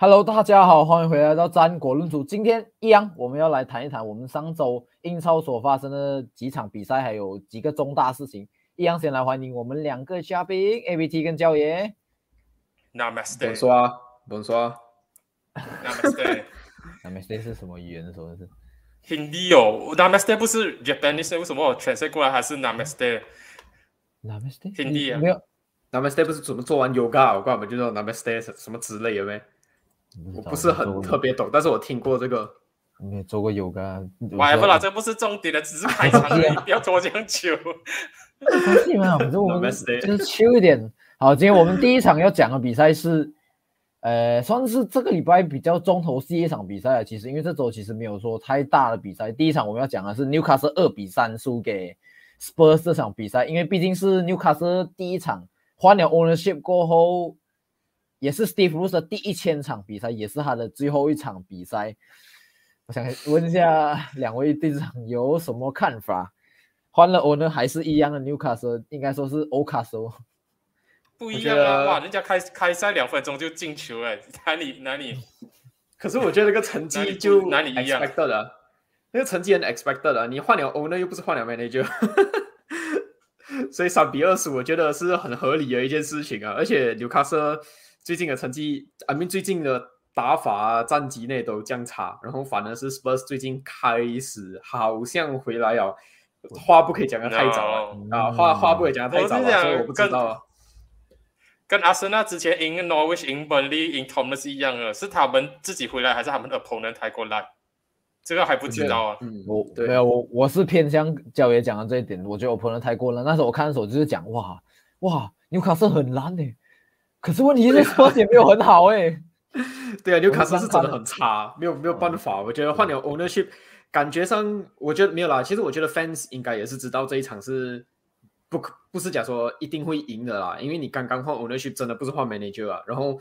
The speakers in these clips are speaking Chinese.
Hello，大家好，欢迎回来到战果论足。今天一样，我们要来谈一谈我们上周英超所发生的几场比赛，还有几个重大事情。一样，先来欢迎我们两个嘉宾，A B T 跟焦爷。Namaste。本刷，本刷。Namaste。Namaste 是什么语言？说的是 Hindi 哦。Namaste 不是 Japanese，为什么我全译过来还是 Namaste？Namaste Hindi 啊？没有，Namaste 不是怎么做完 yoga，我告诉你，就说 Namaste 什么之类的呗。我不是很特别懂，但是我听过这个。没做过 yoga。哎，不啦，这不是重点的，只是开场 而已，不要拖这样久。没关系嘛，反正我们就 是秋一点。好，今天我们第一场要讲的比赛是，呃，算是这个礼拜比较重头戏一场比赛了。其实，因为这周其实没有说太大的比赛。第一场我们要讲的是 Newcastle 二比三输给 Spurs 这场比赛，因为毕竟是 Newcastle 第一场换了 ownership 过后。也是 Steve Bruce 的第一千场比赛，也是他的最后一场比赛。我想问一下两位队长有什么看法？换了 owner 还是一样的 Newcastle，应该说是 Ocastle。不一样啊！哇，人家开开赛两分钟就进球 了，哪里哪里？可是我觉得那个成绩就哪里一样的，那个成绩很 expected 的。你换了 owner 又不是换了 manager，所以三比二十，我觉得是很合理的一件事情啊。而且 Newcastle。最近的成绩，I mean 最近的打法、战绩内都降差，然后反而是 Spurs 最近开始好像回来了。话不可以讲的太早啊，话话不可以讲的太早了，所以我不知道。跟阿森纳之前赢 Norwich、赢 Burnley、赢 Thomas 一样的，是他们自己回来，还是他们的 opponent 太过烂？这个还不知道啊。嗯，我没有，我我是偏向焦爷讲的这一点，我觉得 opponent 太过烂。那时候我看的时候就是讲，哇哇，纽卡斯很烂的。可是问题是说也没有很好哎，对啊，纽卡斯是真的很差，没有没有办法。我觉得换了 ownership，感觉上我觉得没有啦。其实我觉得 fans 应该也是知道这一场是不不是讲说一定会赢的啦，因为你刚刚换 ownership 真的不是换 manager 啊。然后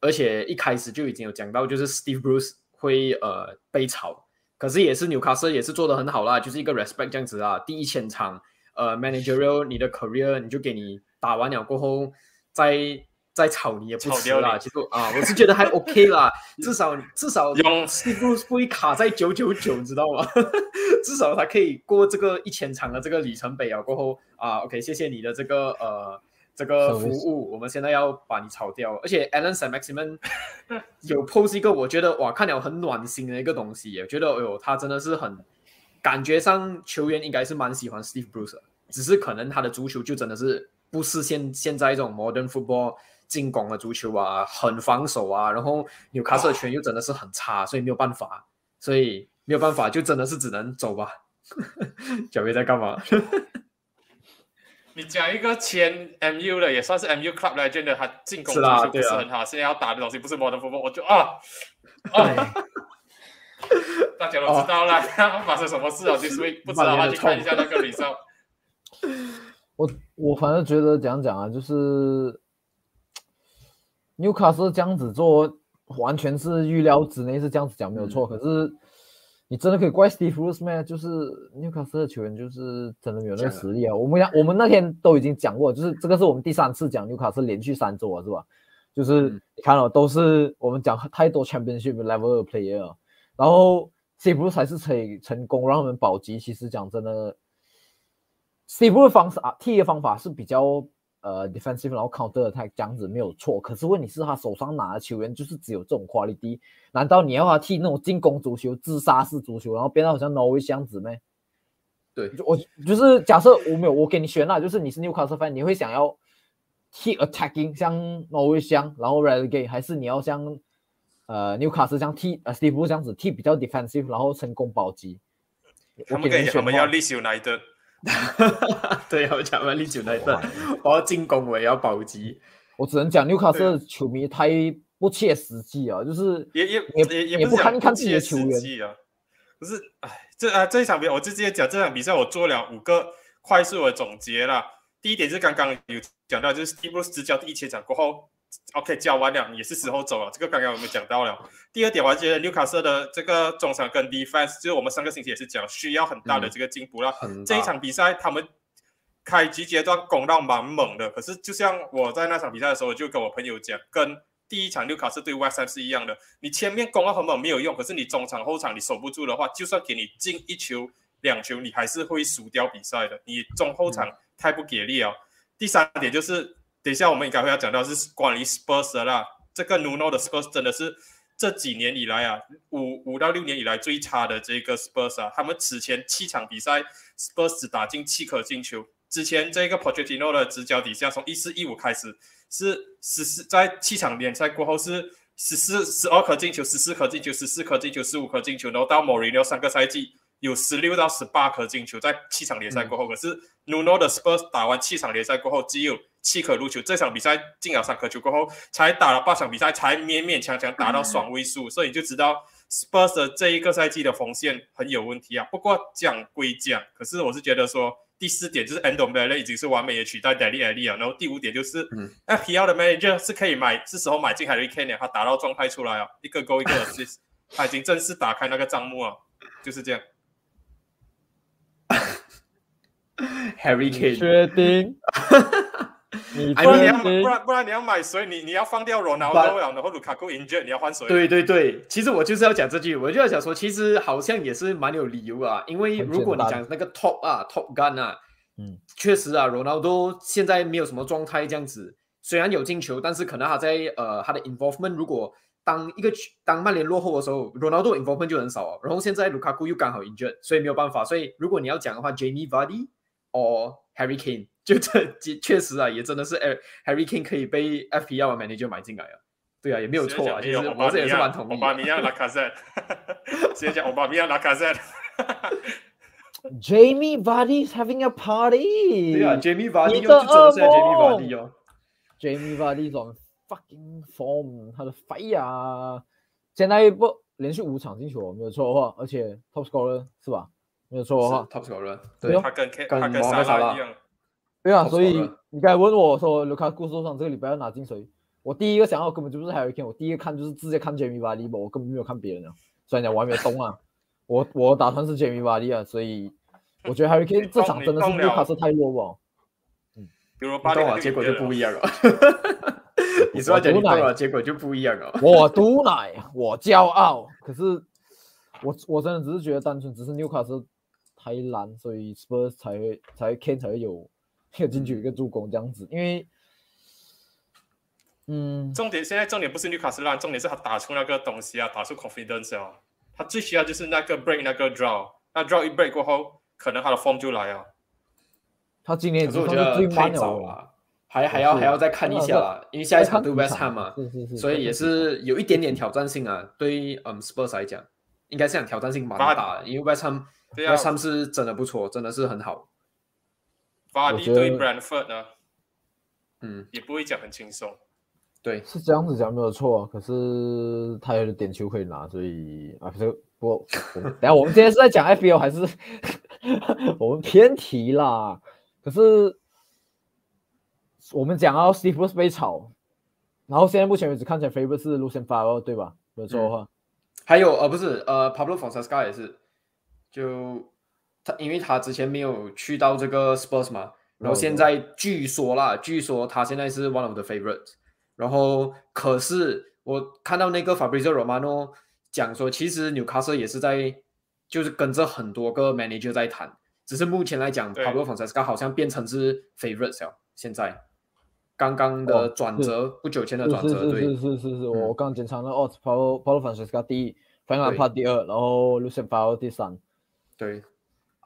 而且一开始就已经有讲到，就是 Steve Bruce 会呃被炒，可是也是纽卡斯也是做的很好啦，就是一个 respect 这样子啊。第一千场呃 managerial 你的 career 你就给你打完了过后再。再炒你也不迟啦，其实啊，我是觉得还 OK 啦，至少至少用不不会卡在九九九，你知道吗？至少他可以过这个一千场的这个里程碑啊。过后啊，OK，谢谢你的这个呃这个服务，我们现在要把你炒掉。而且 Alan Samuelson 有 post 一个，我觉得哇，看了很暖心的一个东西，我觉得哎呦，他真的是很感觉上球员应该是蛮喜欢 Steve Bruce，只是可能他的足球就真的是不是现现在这种 modern football。进攻的足球啊，很防守啊，然后纽卡斯的权又真的是很差，所以没有办法，所以没有办法，就真的是只能走吧。小贝在干嘛？你讲一个前 MU 的，也算是 MU club legend 的，他进攻足球不是很好，现在要打的东西不是 modern football，我就啊啊！大家都知道了，发生什么事啊？就是不知道的话，去看一下那个比赛。我我反正觉得讲讲啊，就是。纽卡斯这样子做，完全是预料之内，是这样子讲没有错。可是你真的可以怪 Steve Bruce 吗？就是纽卡斯的球员就是真的没有那个实力啊。我们讲，我们那天都已经讲过，就是这个是我们第三次讲纽卡斯连续三周啊，是吧？就是你看了，都是我们讲太多 Championship level 的 player，然后 Steve Bruce 还是可以成功让我们保级。其实讲真的，Steve Bruce 方式啊，踢的方法是比较。呃，defensive 然后 counter attack 这样子没有错，可是问题是，他手上拿的球员就是只有这种 quality，难道你要他踢那种进攻足球、自杀式足球，然后变得好像 Norwich 这样子咩？对，我就是假设我没有，我给你选了，就是你是 Newcastle fan，你会想要踢 attacking 像 Norwich 样，然后 relegate，还是你要像呃 Newcastle 这样踢呃 Steve 这样子踢比较 defensive，然后成功保级？我们可以，我们要 list 哪 对，我讲完利九那一段，我要进攻，我也要保级。我只能讲纽卡斯球迷太不切实际啊，就是也也也也不看看自己的球员啊。不是，哎，这啊这一场比赛，我就直接讲这场比赛，我做了五个快速的总结了。第一点是刚刚有讲到，就是 Steve Bruce 执教第一千场过后。OK，教完了也是时候走了。这个刚刚我们讲到了。第二点，我觉得纽卡斯的这个中场跟 defense，就是我们上个星期也是讲需要很大的这个进步了。这一场比赛，他们开局阶段攻到蛮猛的，可是就像我在那场比赛的时候，就跟我朋友讲，跟第一场纽卡斯对 West Ham 是一样的，你前面攻到很猛没有用，可是你中场后场你守不住的话，就算给你进一球两球，你还是会输掉比赛的。你中后场太不给力啊！第三点就是，等一下我们应该会要讲到是关于 Spurs 的啦，这个 Nuno 的 Spurs 真的是这几年以来啊，五五到六年以来最差的这个 Spurs 啊，他们此前七场比赛 Spurs 只打进七颗进球。之前这个 Pochettino 的执教底下，从一四一五开始是十四，在七场联赛过后是十四十二颗进球，十四颗进球，十四颗进球，十五颗进球，然后到 Mourinho 三个赛季有十六到十八颗进球，在七场联赛过后，可是 Nuno 的 Spurs 打完七场联赛过后只有七颗入球，这场比赛进了三颗球过后，才打了八场比赛才勉勉强强打到双位数，所以你就知道 Spurs 的这一个赛季的锋线很有问题啊。不过讲归讲，可是我是觉得说。第四点就是 Endo Mele 已经是完美的取代 Daly Ali 了，然后第五点就是 FPL 的 Manager 是可以买，是时候买进 Harry Kane 他打到状态出来啊，一个勾一个 assist，他已经正式打开那个账目了，就是这样。Harry Kane 确定？你不然你要不然不然你要买谁？你你要放掉 Ronaldo 然后卢卡库 injured，你要换谁？对对对，其实我就是要讲这句，我就要讲说，其实好像也是蛮有理由啊，因为如果你讲那个 top 啊 top gun 啊，嗯，确实啊，Ronaldo 现在没有什么状态这样子，虽然有进球，但是可能他在呃他的 involvement 如果当一个当曼联落后的时候，Ronaldo involvement 就很少啊，然后现在卢卡库又刚好 injured，所以没有办法，所以如果你要讲的话，Jamie Vardy or Harry Kane。就这确实啊，也真的是 Harry King 可以被 FPL 的 manager 买进来啊，对啊，也没有错啊，其实我这也是蛮同意。奥巴米亚拉卡塞，直接讲奥巴米亚拉卡塞。Jamie Vardy is having a party。对啊，Jamie Vardy 又就真的是 Jamie Vardy 哦。Jamie Vardy 种 fucking form，他的 fire，现在不连续五场进球，没有错的话，而且 top scorer 是吧？没有错的话，top scorer，对，他跟他跟萨拉一样。对啊，所以你刚才问我说卢卡库受伤这个礼拜要拿进谁？我第一个想到根本就不是 Harry Kane，我第一个看就是直接看 Jamie Vardy，我根本没有看别人啊。虽然讲我还没动啊，我我打算是 Jamie Vardy 啊，所以我觉得 Harry Kane 这场真的是卢卡斯太弱了。嗯，比如巴了，结果就不一样了。你说讲你动了，结果就不一样了。我毒奶，我骄傲。可是我我真的只是觉得单纯只是纽卡斯太烂，所以 Spurs 才会才 Kane 才会有。一个进去，一个助攻，这样子，因为，嗯，重点现在重点不是纽卡斯烂，重点是他打出那个东西啊，打出 confidence 啊，他最需要就是那个 break 那个 draw，那 draw 一 break 过后，可能他的 form 就来啊。他今年是我觉得太早了，还还要还要再看一下啦，因为下一场对 West Ham 嘛，是是是，所以也是有一点点挑战性啊。对于嗯 Spurs 来讲，应该是讲挑战性蛮大的，因为 West Ham West Ham 是真的不错，真的是很好。巴蒂对 Brandford 呢，嗯，也不会讲很轻松，对，是这样子讲没有错，可是他有点球可以拿，所以啊，不不，等下我们今天是在讲 FBO 还是 我们偏题啦？可是我们讲到 Steve Bruce 被炒，然后现在目前为止看起来 Favorite 是 Lucien f a v r 对吧？没有错的话，还有呃不是呃 Pablo Fonseca 也是，就。他因为他之前没有去到这个 Spurs 嘛，然后现在据说啦，据说他现在是 one of the favorites。然后可是我看到那个 Fabrizio Romano 讲说，其实纽卡斯也是在就是跟着很多个 manager 在谈，只是目前来讲，Pablo Fonseca 好像变成是 favorites 了。现在。刚刚的转折，不久前的转折，对，是是是是，我刚检查了哦，Pablo Pablo Fonseca 第一 f r a n k l 第二，然后 Lucien Favre 第三，对。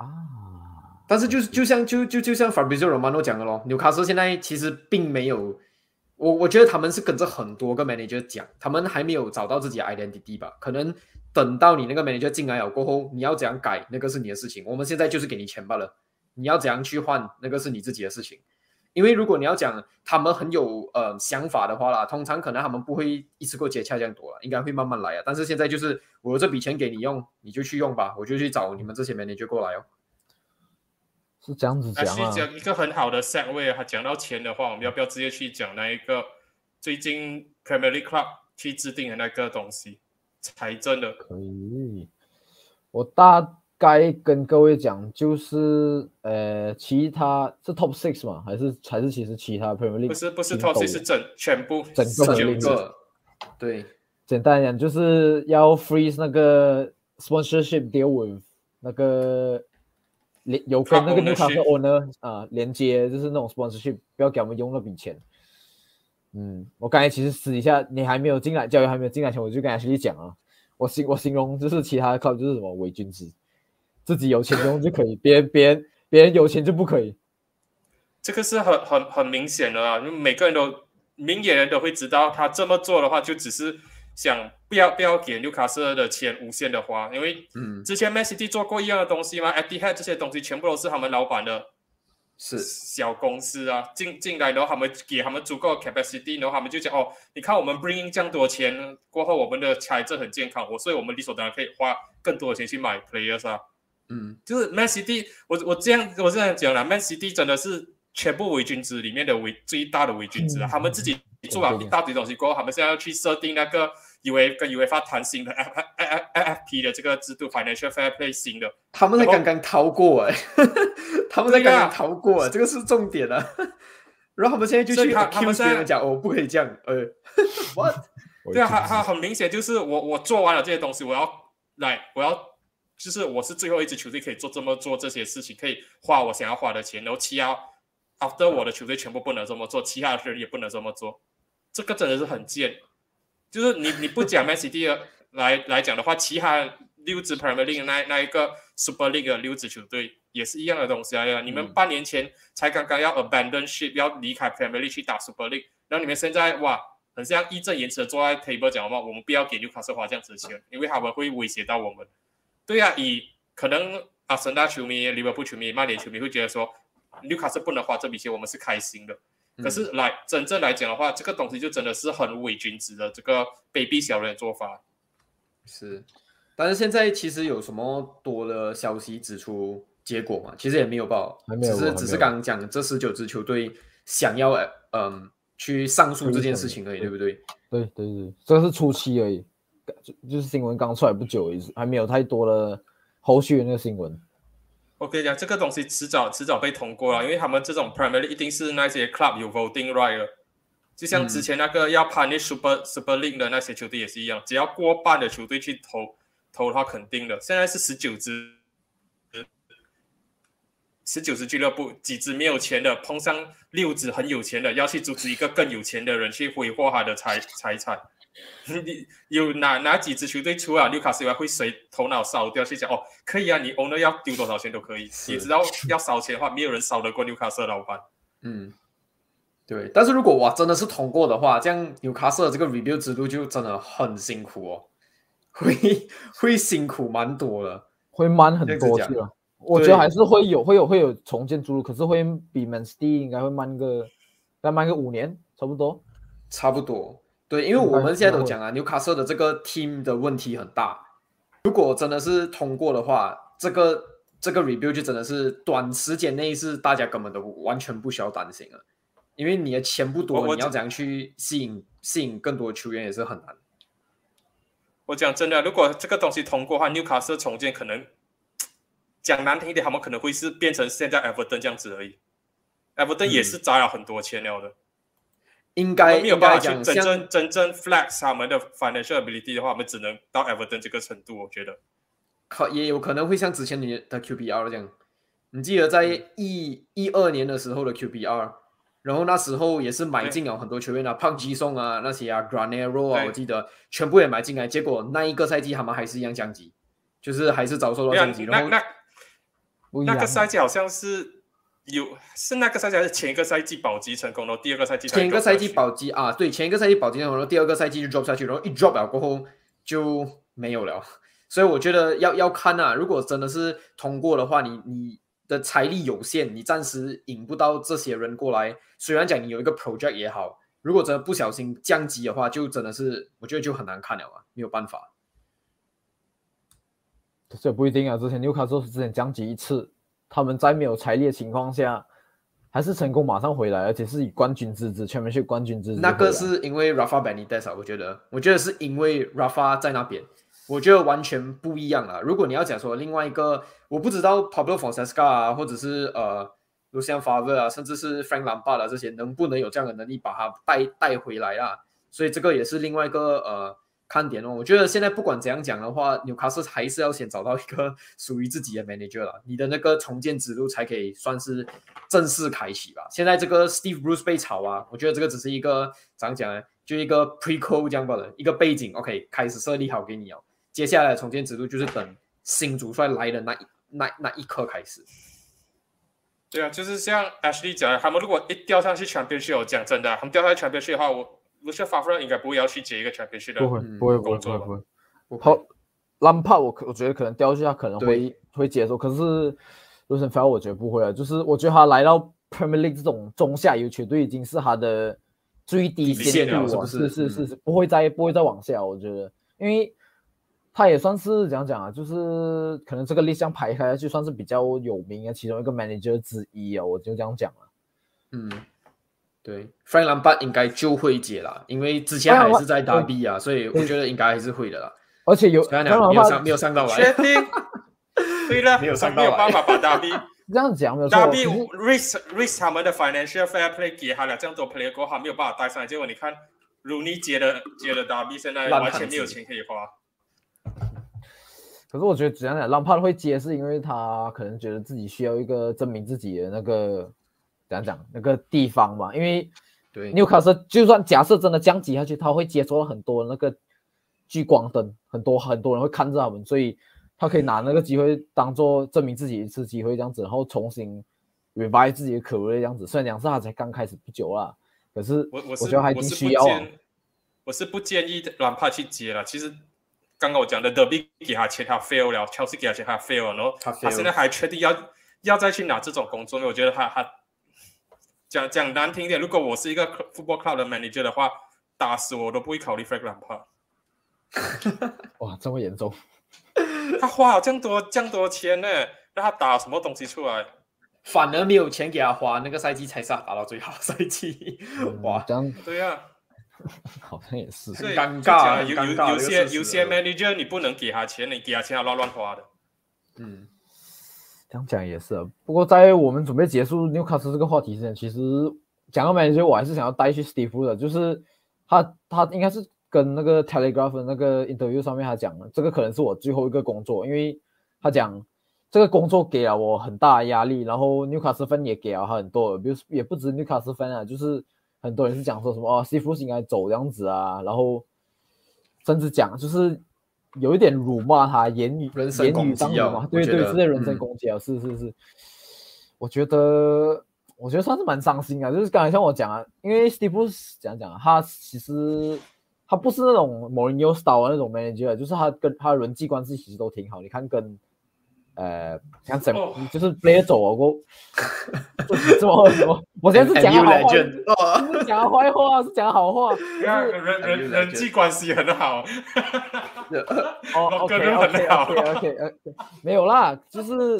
啊！但是就是就像就就就像 Fabrizio Romano 讲的咯，纽卡斯现在其实并没有，我我觉得他们是跟着很多个 manager 讲，他们还没有找到自己 identity 吧？可能等到你那个 manager 进来了过后，你要怎样改，那个是你的事情。我们现在就是给你钱罢了，你要怎样去换，那个是你自己的事情。因为如果你要讲他们很有呃想法的话啦，通常可能他们不会一次过接洽这样多了，应该会慢慢来啊。但是现在就是我这笔钱给你用，你就去用吧，我就去找你们这些 manager 过来哦。是这样子讲啊。讲一个很好的 set 位，他讲到钱的话，我们要不要直接去讲那一个最近 Premier League Club 去制定的那个东西？财政的可以，我大。该跟各位讲，就是呃，其他是 top six 嘛，还是还是其实其他 Premier League 不是不是 top six 是整全部整个九个。对，简单来讲就是要 freeze 那个 sponsorship deal with 那个连有跟那个 Newcastle owner 啊、连接，就是那种 sponsorship，不要给我们用那笔钱。嗯，我刚才其实私底下你还没有进来，教育还没有进来前，我就跟 Ashley 讲啊，我形我形容就是其他的 club 就是什么伪君子，自己有钱用就可以，别人别人别人有钱就不可以。这个是很很很明显的啊，因为每个人都明眼人都会知道，他这么做的话，就只是想不要不要给纽卡斯尔的钱无限的花，因为嗯，之前 Man City 做过一样的东西嘛 e t h a d 这些东西全部都是他们老板的是小公司啊，进进来，然后他们给他们足够的 capacity，然后他们就讲哦，你看我们 bring in 这样多钱过后，我们的财政很健康，我所以我们理所当然可以花更多的钱去买 players 啊。嗯就是 Man City，我我这样我这样讲了，Man City 真的是全部伪君子里面的伪最大的伪君子啊！嗯他们自己做了一大堆东西过后，他们现在要去设定那个 U A 跟 U A 发谈新的 F F F F P 的这个制度，Financial Fair Play 新的。他们才刚刚逃过哎，他们才对呀刚刚逃过哎，这个是重点啊。然后他们现在就去他他们 accuse 现在别人讲哦，不可以这样，呃，what？对啊，他他他很明显就是我我做完了这些东西，我要来我要就是我是最后一支球队可以做这么做这些事情，可以花我想要花的钱，然后其他 after 我的球队全部不能这么做，其他的人也不能这么做，这个真的是很贱。就是你你不讲 Man City 的来来讲的话，其他六支 Premier League 那那一个 Super League 的六支球队也是一样的东西啊！你们嗯半年前才刚刚要 abandon ship 要离开 Premier League 去打 Super League，然后你们现在哇，很像义正言辞的坐在 table 讲嘛，我们不要给纽卡斯花这样子的钱，因为他们会威胁到我们。对啊，以可能阿森纳球迷、利物浦球迷、曼联球迷会觉得说，纽卡斯不能花这笔钱，我们是开心的。可是来真正来讲的话，这个东西就真的是很伪君子的这个卑鄙小人的做法。是，但是现在其实有什么多的消息指出结果嘛？其实也没有报，还没有只是只是刚刚讲这十九支球队想要嗯去上诉这件事情而已，对不对？对对对，这是初期而已，就就是新闻刚出来不久还没有太多的后续的那个新闻。我跟你讲，这个东西迟早迟早被通过了，因为他们这种 Premier League 一定是那些 club 有 voting right 的，就像之前那个要 punish Super、Super League 的那些球队也是一样，只要过半的球队去投投的话，肯定的。现在是十九支，十九支俱乐部，几支没有钱的碰上六支很有钱的，要去阻止一个更有钱的人去挥霍他的财财产。你有哪哪几支球队除了纽卡斯以外，会谁头脑烧掉去讲哦，可以啊，你 owner 要丢多少钱都可以。你知道要烧钱的话，没有人烧得过纽卡斯的老板。嗯，对。但是如果哇真的是通过的话，这样纽卡斯的这个 review 制度就真的很辛苦哦，会会辛苦蛮多的。会慢很多？我觉得还是会有会有会有重建之路，可是会比 Man City 应该会慢个，再慢个五年差不多。差不多，对，因为我们现在都讲啊，纽卡斯的这个 team 的问题很大。如果真的是通过的话，这个这个 review 就真的是短时间内是大家根本都完全不需要担心了，因为你的钱不多，你要怎样去吸引吸引更多的球员也是很难。我讲真的，如果这个东西通过的话，纽卡斯重建可能讲难听一点，他们可能会是变成现在 Everton 这样子而已。Everton 也是砸了很多钱了的，他应该没有办法去真正真正 flex 他们的 financial ability 的话，我们只能到 Everton 这个程度。我觉得。可也有可能会像之前你的 QPR 这样，你记得在一一二年的时候的 QPR，然后那时候也是买进了很多球员啊，胖基松啊那些啊，Granero 啊，我记得全部也买进来，结果那一个赛季他们还是一样降级，就是还是遭受到降级，然后那那那个赛季好像是有是那个赛季还是前一个赛季保级成功，然后第二个赛季前一个赛季保级啊，对，前一个赛季保级，然后第二个赛季就 drop 下去，然后一 drop 了过后就没有了。所以我觉得要要看啊，如果真的是通过的话，你你的财力有限，你暂时引不到这些人过来。虽然讲你有一个 project 也好，如果真的不小心降级的话，就真的是我觉得就很难看了啊，没有办法。这不一定啊。之前纽卡斯之前降级一次，他们在没有财力的情况下，还是成功马上回来，而且是以冠军之姿，全面是冠军之姿。那个是因为 Rafa Benitez 啊，我觉得，我觉得是因为 Rafa 在那边，我觉得完全不一样啊。如果你要讲说另外一个，我不知道 Pablo Fonseca 啊，或者是呃 Lucian Favre 啊，甚至是 Frank Lampard 啊这些，能不能有这样的能力把他带带回来啊？所以这个也是另外一个呃看点哦。我觉得现在不管怎样讲的话，纽卡斯还是要先找到一个 属于自己的 manager 了，你的那个重建之路才可以算是正式开启吧。现在这个 Steve Bruce 被炒啊，我觉得这个只是一个怎样讲呢？就一个 prequel 这样罢了，一个背景，OK，开始设立好给你哦。接下来重建之路就是等新主帅来的那一那那一刻开始。对啊，就是像 Ashley 讲的，他们如果一掉上去 Championship，讲真的，他们掉下去 Championship 的话，我 Lucian Favre 应该不会要去接一个 Championship 的不会不会不会工作不会吧不会。好，兰帕我可我觉得可能掉下可能会对。会接受，可是 l u c i a n f e l 我觉得不会啊，就是我觉得他来到 Premier League 这种中下游球队已经是他的最低底限度了，线了是不是是是是是不会再不会再往下，我觉得，因为他也算是怎样讲啊，就是可能这个立项排开下去算是比较有名的其中一个 manager 之一啊，我就这样讲了。嗯，对，Frank Lampard 应该就会接啦，因为之前还是在 Lampard- Derby 啊，所以我觉得应该还是会的啦。而且有没有上没有上到确来，定？对了，没有上 他没有办法把 Derby 这样讲没有错可是 risk risk 他们的 financial fair play 给他了这样多 player 过后，他没有办法带上来。结果你看 Rooney 接了接的 Derby，现在完全没有钱可以花。可是我觉得怎样讲，朗帕会接是因为他可能觉得自己需要一个证明自己的那个怎样讲那个地方嘛，因为对，纽卡斯就算假设真的降级下去，他会接收到很多那个聚光灯，很多很多人会看着他们，所以他可以拿那个机会当做证明自己一次机会这样子，然后重新 revive 自己的 career 这样子。虽然讲是他才刚开始不久啦，可是我我是我是需要啊。不建，我是不建议兰帕去接了。其实刚刚我讲的 Derby 给他钱，他 fail 了；Chelsea 给他钱，他 fail 了。然后他现在还确定要要再去拿这种工作，因为我觉得他他讲讲难听一点，如果我是一个 football club 的 manager 的话，打死我都不会考虑 Frank Lampard。哇，这么严重？他花了这样多这样多钱呢，让他打什么东西出来？反而没有钱给他花，那个赛季才是他打到最好的赛季。哇嗯，这样对呀、好像也是。很尴尬有有这个事实些有些 manager 你不能给他钱，你给他钱他乱乱花的。嗯，这样讲也是，不过在我们准备结束纽卡斯这个话题之前，其实讲到 manager，我还是想要带去 Steve 的，就是他他应该是跟那个 Telegraph 那个 interview 上面他讲了，这个可能是我最后一个工作，因为他讲这个工作给了我很大的压力，然后纽卡斯分也给了他很多，比如也不止纽卡斯分啊，就是很多人是讲说什么哦，Steve 应该走这样子啊，然后甚至讲就是有一点辱骂他，言语人身言语攻击啊对对，是在人身嗯。攻击啊，是是是，我觉得我觉得算是蛮伤心啊，就是刚才像我讲啊，因为 Steve 讲讲啊，他其实他不是那种 Mourinho style 的那种 manager，啊就是他跟他人际关系其实都挺好，你看跟呃像怎哦就是 player 走啊过，这这么什么？我现在是讲好话不是讲他坏话，是讲他好话。人人人人际关系很好，哦老，OK 哥人 OK 很好 OK 没有啦，就是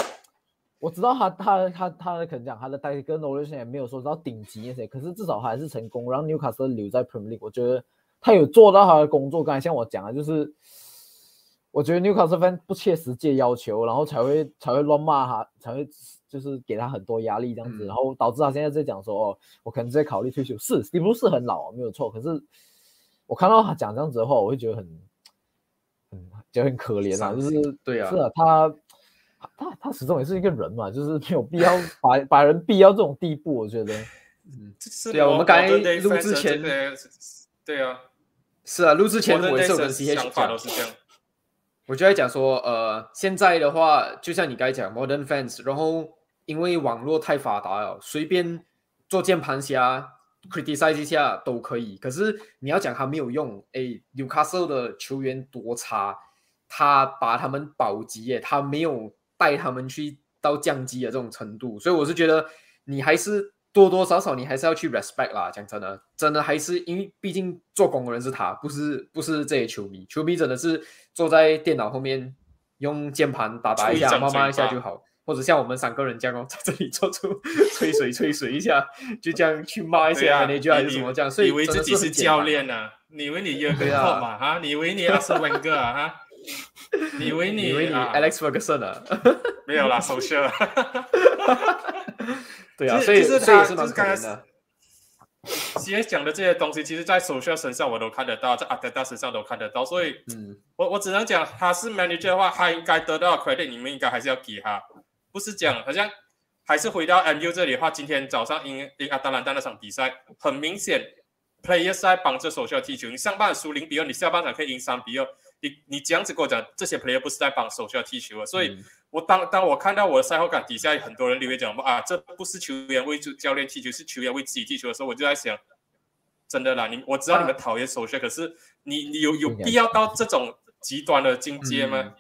我知道他他他他可能讲他的 tactical knowledge 也没有说到顶级那些，可是至少他还是成功让纽卡斯留在 Premier League。我觉得他有做到他的工作。刚才像我讲的，就是我觉得纽卡斯 fan 不切实际的要求，然后才会才会乱骂他，才会就是给他很多压力这样子，嗯然后导致他现在在讲说哦，我可能在考虑退休。是 Steve 是很老没有错，可是我看到他讲这样子的话，我会觉得很很觉得很可怜啊，就是对啊是啊，他他他始终也是一个人嘛，就是没有必要把把人逼到这种地步，我觉得。嗯是对啊我们刚才录之前的对啊，是啊，录之前我也是有跟的 CH 想法讲都，是这样。我就在讲说，呃，现在的话，就像你刚才讲，modern fans，然后因为网络太发达了，随便做键盘侠 criticize 一下都可以。可是你要讲他没有用，诶，Newcastle 的球员多差，他把他们保级耶，他没有带他们去到降级的这种程度，所以我是觉得你还是多多少少你还是要去 respect 啦。讲真的，真的还是因为毕竟做工的人是他，不是不是这些球迷，球迷真的是坐在电脑后面用键盘打打一下，骂骂一下就好。或者像我们三个人这样哦，在这里做出 吹水吹水一下，就这样去骂一些对啊，manager 还是你什么这样，所以以为自己是教练啊？你以为你约克嘛？哈，你以为你阿斯温哥啊？哈，你以为你你以为你啊 Alex Ferguson 啊？没有啦，手射。所以其实他就是刚才可怜的。C S 讲的这些东西，其实在首相身上我都看得到，在阿德达身上都看得到，所以，嗯，我我只能讲他是 manager 的话，他应该得到 credit，你们应该还是要给他，不是讲好像还是回到 M U 这里的话，今天早上赢赢阿达兰大那场比赛，很明显，players 在帮着首相踢球，你上半场输零比二，你下半场可以赢三比二。你你这样子跟我讲，这些 player 不是在帮手下踢球啊？所以，我当当我看到我的赛后感底下很多人留言讲啊，这不是球员为主教练踢球，是球员为自己踢球的时候，我就在想，真的啦，你我知道你们讨厌手下，可是你你有有必要到这种极端的境界吗？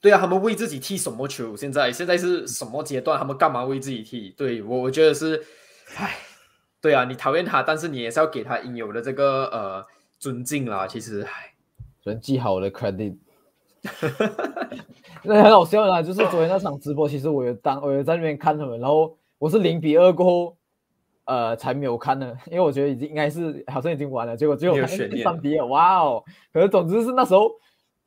对啊，他们为自己踢什么球？现在现在是什么阶段？他们干嘛为自己踢？对我我觉得是，唉，对啊，你讨厌他，但是你也是要给他应有的这个呃尊敬啦。其实，唉。人记好我的 credit，那很好笑啦！就是昨天那场直播，其实我有当，我有在那边看他们，然后我是零比二过后，呃，才没有看呢，因为我觉得已经应该是好像已经完了，结果最后看三比二，哇哦！可是总之是那时候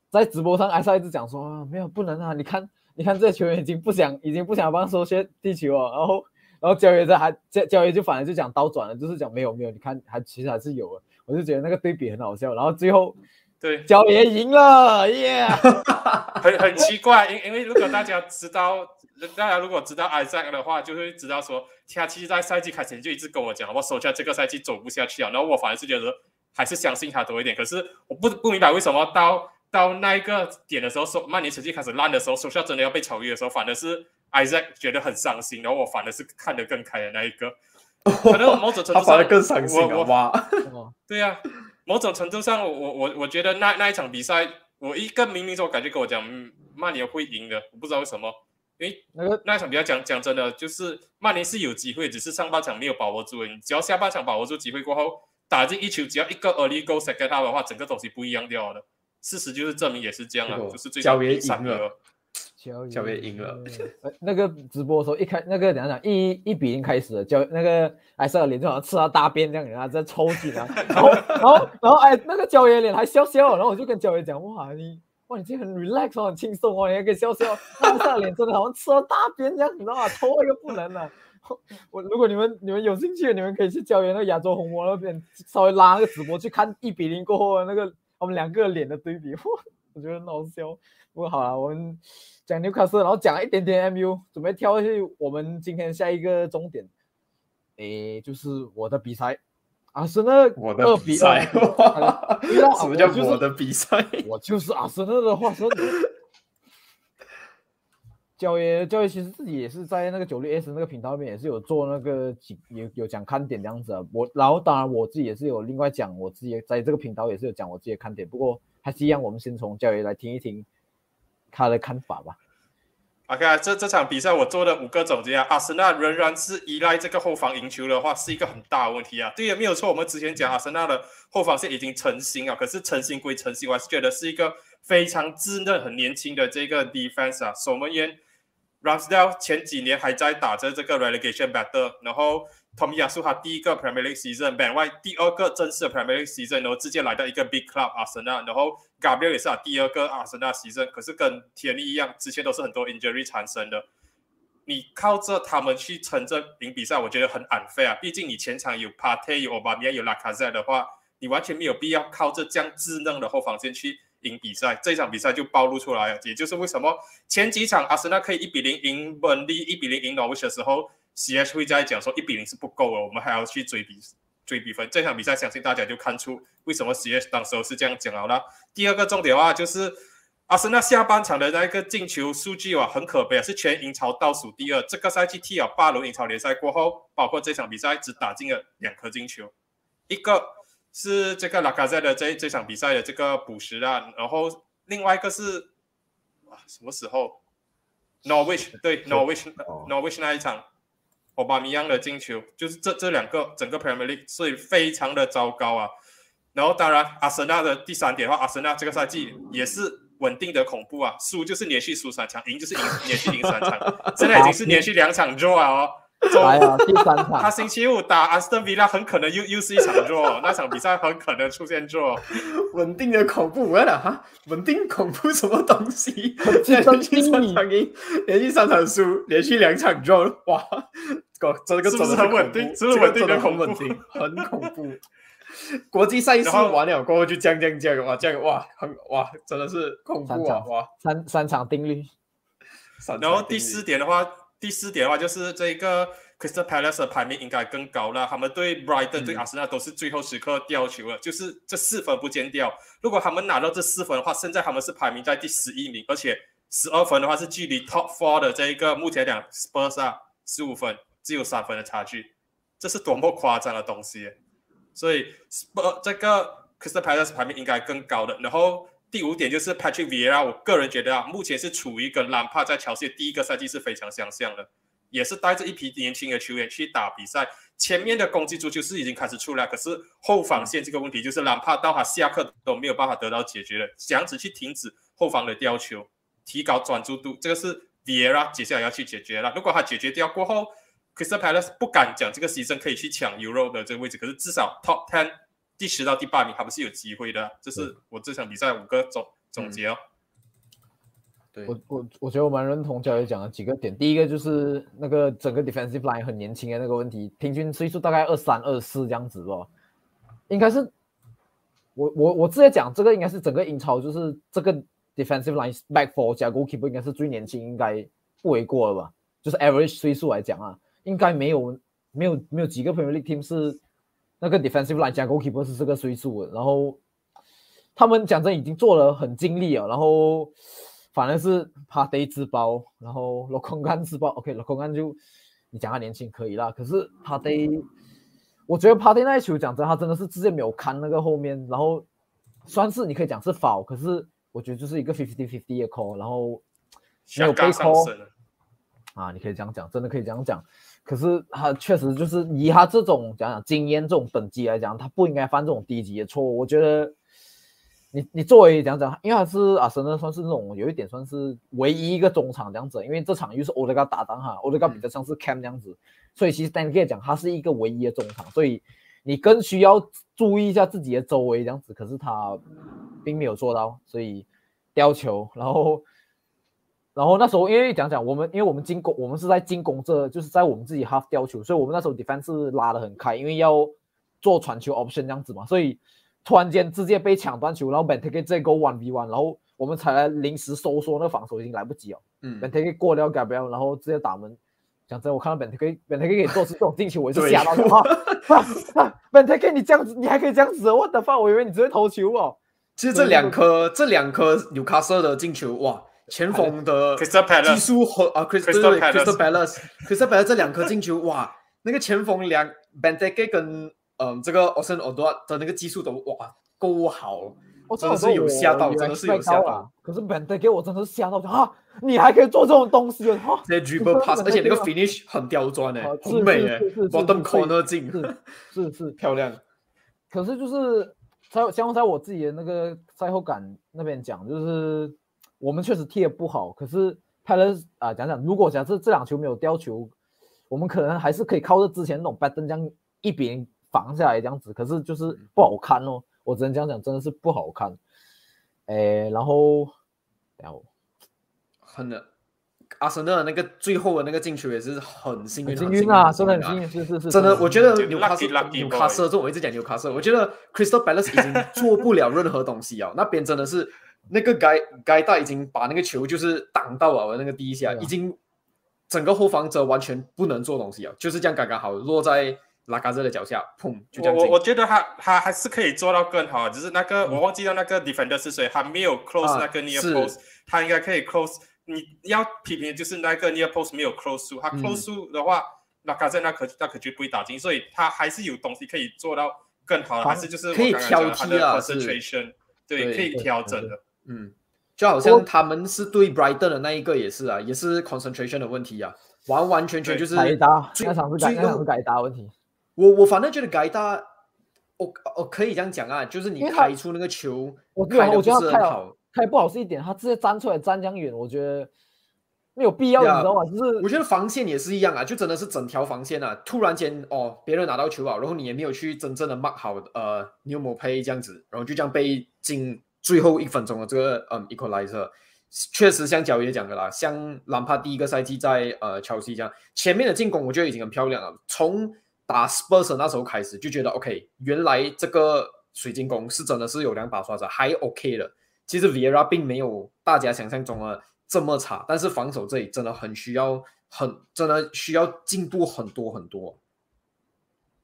在直播上，艾莎一直讲说啊，没有不能啊，你看，你看这些球员已经不想，已经不想帮收些地球了，然后，然后教练在还教教练就反而就讲倒转了，就是讲没有没有，你看还其实还是有，我就觉得那个对比很好笑，然后最后。对，焦爷赢了，耶！很很奇怪，因因为如果大家知道，大家如果知道艾赞的话，就会知道说，他其实在赛季开始就一直跟我讲，我手下这个赛季走不下去啊。然后我反而是觉得还是相信他多一点。可是我不不明白为什么到到那一个点的时候，说曼联成绩开始烂的时候，手下真的要被超越的时候，反而是艾赞觉得很伤心。然后我反而是看得更开的那一个，可能某种程度上，他反而更伤心了哇！对呀。某种程度上，我我我觉得那那一场比赛，我一个明明说感觉跟我讲，曼联会赢的，我不知道为什么，因为那个那一场比赛讲讲真的，就是曼联是有机会，只是上半场没有把握住。你只要下半场把握住机会过后，打进一球，只要一个 early goal second half 的话，整个东西不一样掉了。事实就是证明也是这样啊，就是最终赢三个。教练赢了，那个直播的时候一开那个怎样讲一一比零开始了，教那个艾瑟尔脸就好像吃到大便这样，然后在抽筋啊，然后然后然后哎那个焦爷脸还笑笑，然后我就跟焦爷讲哇你哇你今天很 relax 哦很轻松哦，你还可以笑笑，艾瑟尔脸真的好像吃到大便这样，你知道吗？抽一个不能了。我如果你们你们有兴趣，你们可以去教练那个亚洲红魔那边稍微拉那个直播去看一比零过后的那个我们两个脸的对比，我觉得很好笑。不过好了，我们。讲纽卡斯，然后讲一点点 MU，准备跳去我们今天下一个终点，诶，就是我的比赛，阿森纳我的比赛，什么叫我的比赛？我就是阿森纳的化身。教爷，教爷其实自己也是在那个九六 S 那个频道里面也是有做那个几有有讲看点这样子啊。我然后当然我自己也是有另外讲我自己在这个频道也是有讲我自己的看点，不过还是一样，我们先从教爷来听一听。他的看法吧。OK，这这场比赛我做了五个总结啊。阿森纳仍然是依赖这个后防赢球的话，是一个很大的问题啊。对也，没有错。我们之前讲阿森纳的后防线已经成型啊，可是成型归成型，我还是觉得是一个非常稚嫩、很年轻的这个 defense 啊。守门员 Ramsdale 前几年还在打着这个 relegation battle，然后。Tommy 亚苏哈第一个 Premier League season，Ben White 第二个正式的 Premier League season，然后直接来到一个 Big Club 阿森纳，然后 Gabriel 也是他第二个阿森纳 season，可是跟田力一样，之前都是很多 injury 产生的。你靠着他们去撑着赢比赛，我觉得很浪费啊。毕竟你前场有 Partey 有 o b a m i a 有 Lacazette 的话，你完全没有必要靠着这样稚嫩的后防线去赢比赛。这场比赛就暴露出来了，也就是为什么前几场阿森纳可以一比零赢本利，一比零赢 Norwich 的时候。C.H. 会在讲说一比零是不够了，我们还要去追比追比分。这场比赛相信大家就看出为什么 C.H. 当时候是这样讲好了。第二个重点的话就是阿森纳下半场的那个进球数据啊，很可悲啊，是全英超倒数第二。这个赛季踢了八轮英超联赛过后，包括这场比赛只打进了两颗进球，一个是这个拉卡塞的这这场比赛的这个补时啊，然后另外一个是啊什么时候？Norwich 对 Norwich Norwich 那一场。奥巴米扬的进球，就是这这两个整个 Premier League，所以非常的糟糕啊。然后当然，阿森纳的第三点的话，阿森纳这个赛季也是稳定的恐怖啊，输就是连续输三场，赢就是赢连续赢三场，现在已经是连续两场 draw 哦。来啊，第三场他，星期五打阿斯顿维拉，很可能又又是一场弱，那场比赛很可能出现弱。稳定的恐怖，我了哈，稳定恐怖什么东西？连续三定场赢，连续三场输，连续两场 draw，哇，这个这个是不是真的很稳定恐怖是不是稳定的这个真的很恐怖稳定，很恐怖。国际赛事然后完了过后就降降降，哇，这样哇，很哇，真的是恐怖啊，哇！三三场定律，然后第四点的话，第四点的话就是这个 Crystal Palace 的排名应该更高了。他们对 Brighton、对嗯阿森纳都是最后时刻掉球了，就是这四分不见掉。如果他们拿到这四分的话，现在他们是排名在第十一名，而且十二分的话是距离 Top Four 的这一个目前两 Spurs 啊十五分，只有三分的差距，这是多么夸张的东西！所以 Spurs 这个 Crystal Palace 排名应该更高的。然后第五点就是 Patrick Vieira，我个人觉得啊，目前是处于跟兰帕在乔西第一个赛季是非常相像的，也是带着一批年轻的球员去打比赛。前面的攻击足球是已经开始出来，可是后防线这个问题就是兰帕到他下课都没有办法得到解决的，这样子去停止后防的吊球，提高专注度，这个是 Vieira 接下来要去解决了。如果他解决掉过后，Crystal Palace 不敢讲这个牺牲可以去抢 Euro 的这个位置，可是至少 Top Ten 第十到第八名他不是有机会的。这是我这场比赛五个总总结哦。对，我我我觉得我蛮认同教练讲的几个点。第一个就是那个整个 defensive line 很年轻的那个问题，平均岁数大概二三二四这样子吧，应该是我我我直接讲这个应该是整个英超就是这个 defensive line back four 加 goalkeeper 应该是最年轻，应该不为过了吧？就是 average 岁数来讲啊，应该没有没有没有几个 Premier League team 是那个 defensive line 加 goalkeeper 是这个岁数的，然后他们讲真已经做了很尽力了，然后反而是 Party 自爆，然后罗空干自爆，OK，罗空干就你讲他年轻可以啦，可是 Party，我觉得 Party 那一球讲真，他真的是直接没有看那个后面，然后算是你可以讲是 foul，可是我觉得就是一个 fifty fifty 的 call，然后没有被 call，啊，你可以这样讲，真的可以这样讲。可是他确实就是以他这种讲讲经验这种等级来讲，他不应该犯这种低级的错误。我觉得你你作为讲讲，因为他是阿森纳算是那种有一点算是唯一一个中场这样子，因为这场又是欧德加打档哈，欧德加比较像是 Cam 这样子，所以其实 Dan 可以讲他是一个唯一的中场，所以你更需要注意一下自己的周围这样子。可是他并没有做到，所以吊球，然后。然后那时候，因为讲讲我们，因为我们进攻，我们是在进攻这，就是在我们自己 half 吊球，所以我们那时候 defense 拉的很开，因为要做传球 option 这样子嘛，所以突然间直接被抢断球，然后 Benteke 这个 one v one，然后我们才来临时收缩，那个防守已经来不及了嗯，，Benteke 过掉 Gabriel，然后直接打门。讲真，我看到 Benteke Benteke 可以做出这种进球，我也是对吓到啊啊！Benteke 你这样子，你还可以这样子，what the fuck？我以为你只会投球哦。其实这两颗这两颗纽卡斯尔的进球，哇，前锋的 Crystal Palace 技术和啊，Crystal 对 Crystal Palace Palace，Crystal Palace 这两颗进球，哇，那个前锋两 Benteke 跟嗯这个 Osen Odoi 的那个技术都哇够好，我真的是有吓到真的是有吓到啊！可是 Ben 给我真的是吓到，啊，你还可以做这种东西啊！这些 dribble pass，而且那个 finish 很刁钻诶很美诶，bottom corner 进，是是是，漂亮，可是就是在像在我自己的那个赛后感那边讲，就是我们确实踢的不好，可是派了啊讲讲，如果假设这两球没有掉球，我们可能还是可以靠着之前那种拜登这样一比零防下来这样子，可是就是不好看哦，我只能这样讲，真的是不好看。诶，然后，等下我很的。阿森纳那个最后的那个进球也是很幸运，很幸很运啊，真的很运幸运，是是是，真的，我觉得就纽卡斯纽卡斯这种我一直讲纽卡斯，我觉得 Crystal Palace 已经做不了任何东西啊，那边真的是那个该该大已经把那个球就是挡到了那个第一下，啊已经整个后防者完全不能做东西啊，就是这样刚刚好落在拉卡泽的脚下，砰就这样进我我我。觉得他他还是可以做到更好，只是那个、我忘记掉那个 defender 是谁，他没有 close 那个 near post，他应该可以 close。你要批评的就是那个 near post 没有 close 住，他嗯 close 住的话，那卡在那可那可就不会打进，所以他还是有东西可以做到更好还是就是我可以刚刚讲的他的挑剔啊 concentration，对，对可以调整的。嗯，就好像他们是对 Brighton 的那一个也是啊，也是 concentration 的问题啊，完完全全就是改搭，最那场是改最那场是改搭问题。我我反正觉得改大，我我可以这样讲啊，就是你开出那个球，我觉得我开的不觉得他太好是很好，开不好是一点，他直接站出来站这样远，我觉得没有必要，你知道吗？就是我觉得防线也是一样啊，就真的是整条防线啊，突然间哦，别人拿到球啊，然后你也没有去真正的 mark 好呃 New m o Play 这样子，然后就这样被进最后一分钟的这个嗯 equalizer，确实像角爷讲的啦，像兰帕第一个赛季在呃乔西这样，前面的进攻我觉得已经很漂亮了，从打 Spurs 那时候开始就觉得 OK，原来这个水晶宫是真的是有两把刷子，还 OK 的。其实 Viera 并没有大家想象中的这么差，但是防守这里真的很需要，很真的需要进步很多很多。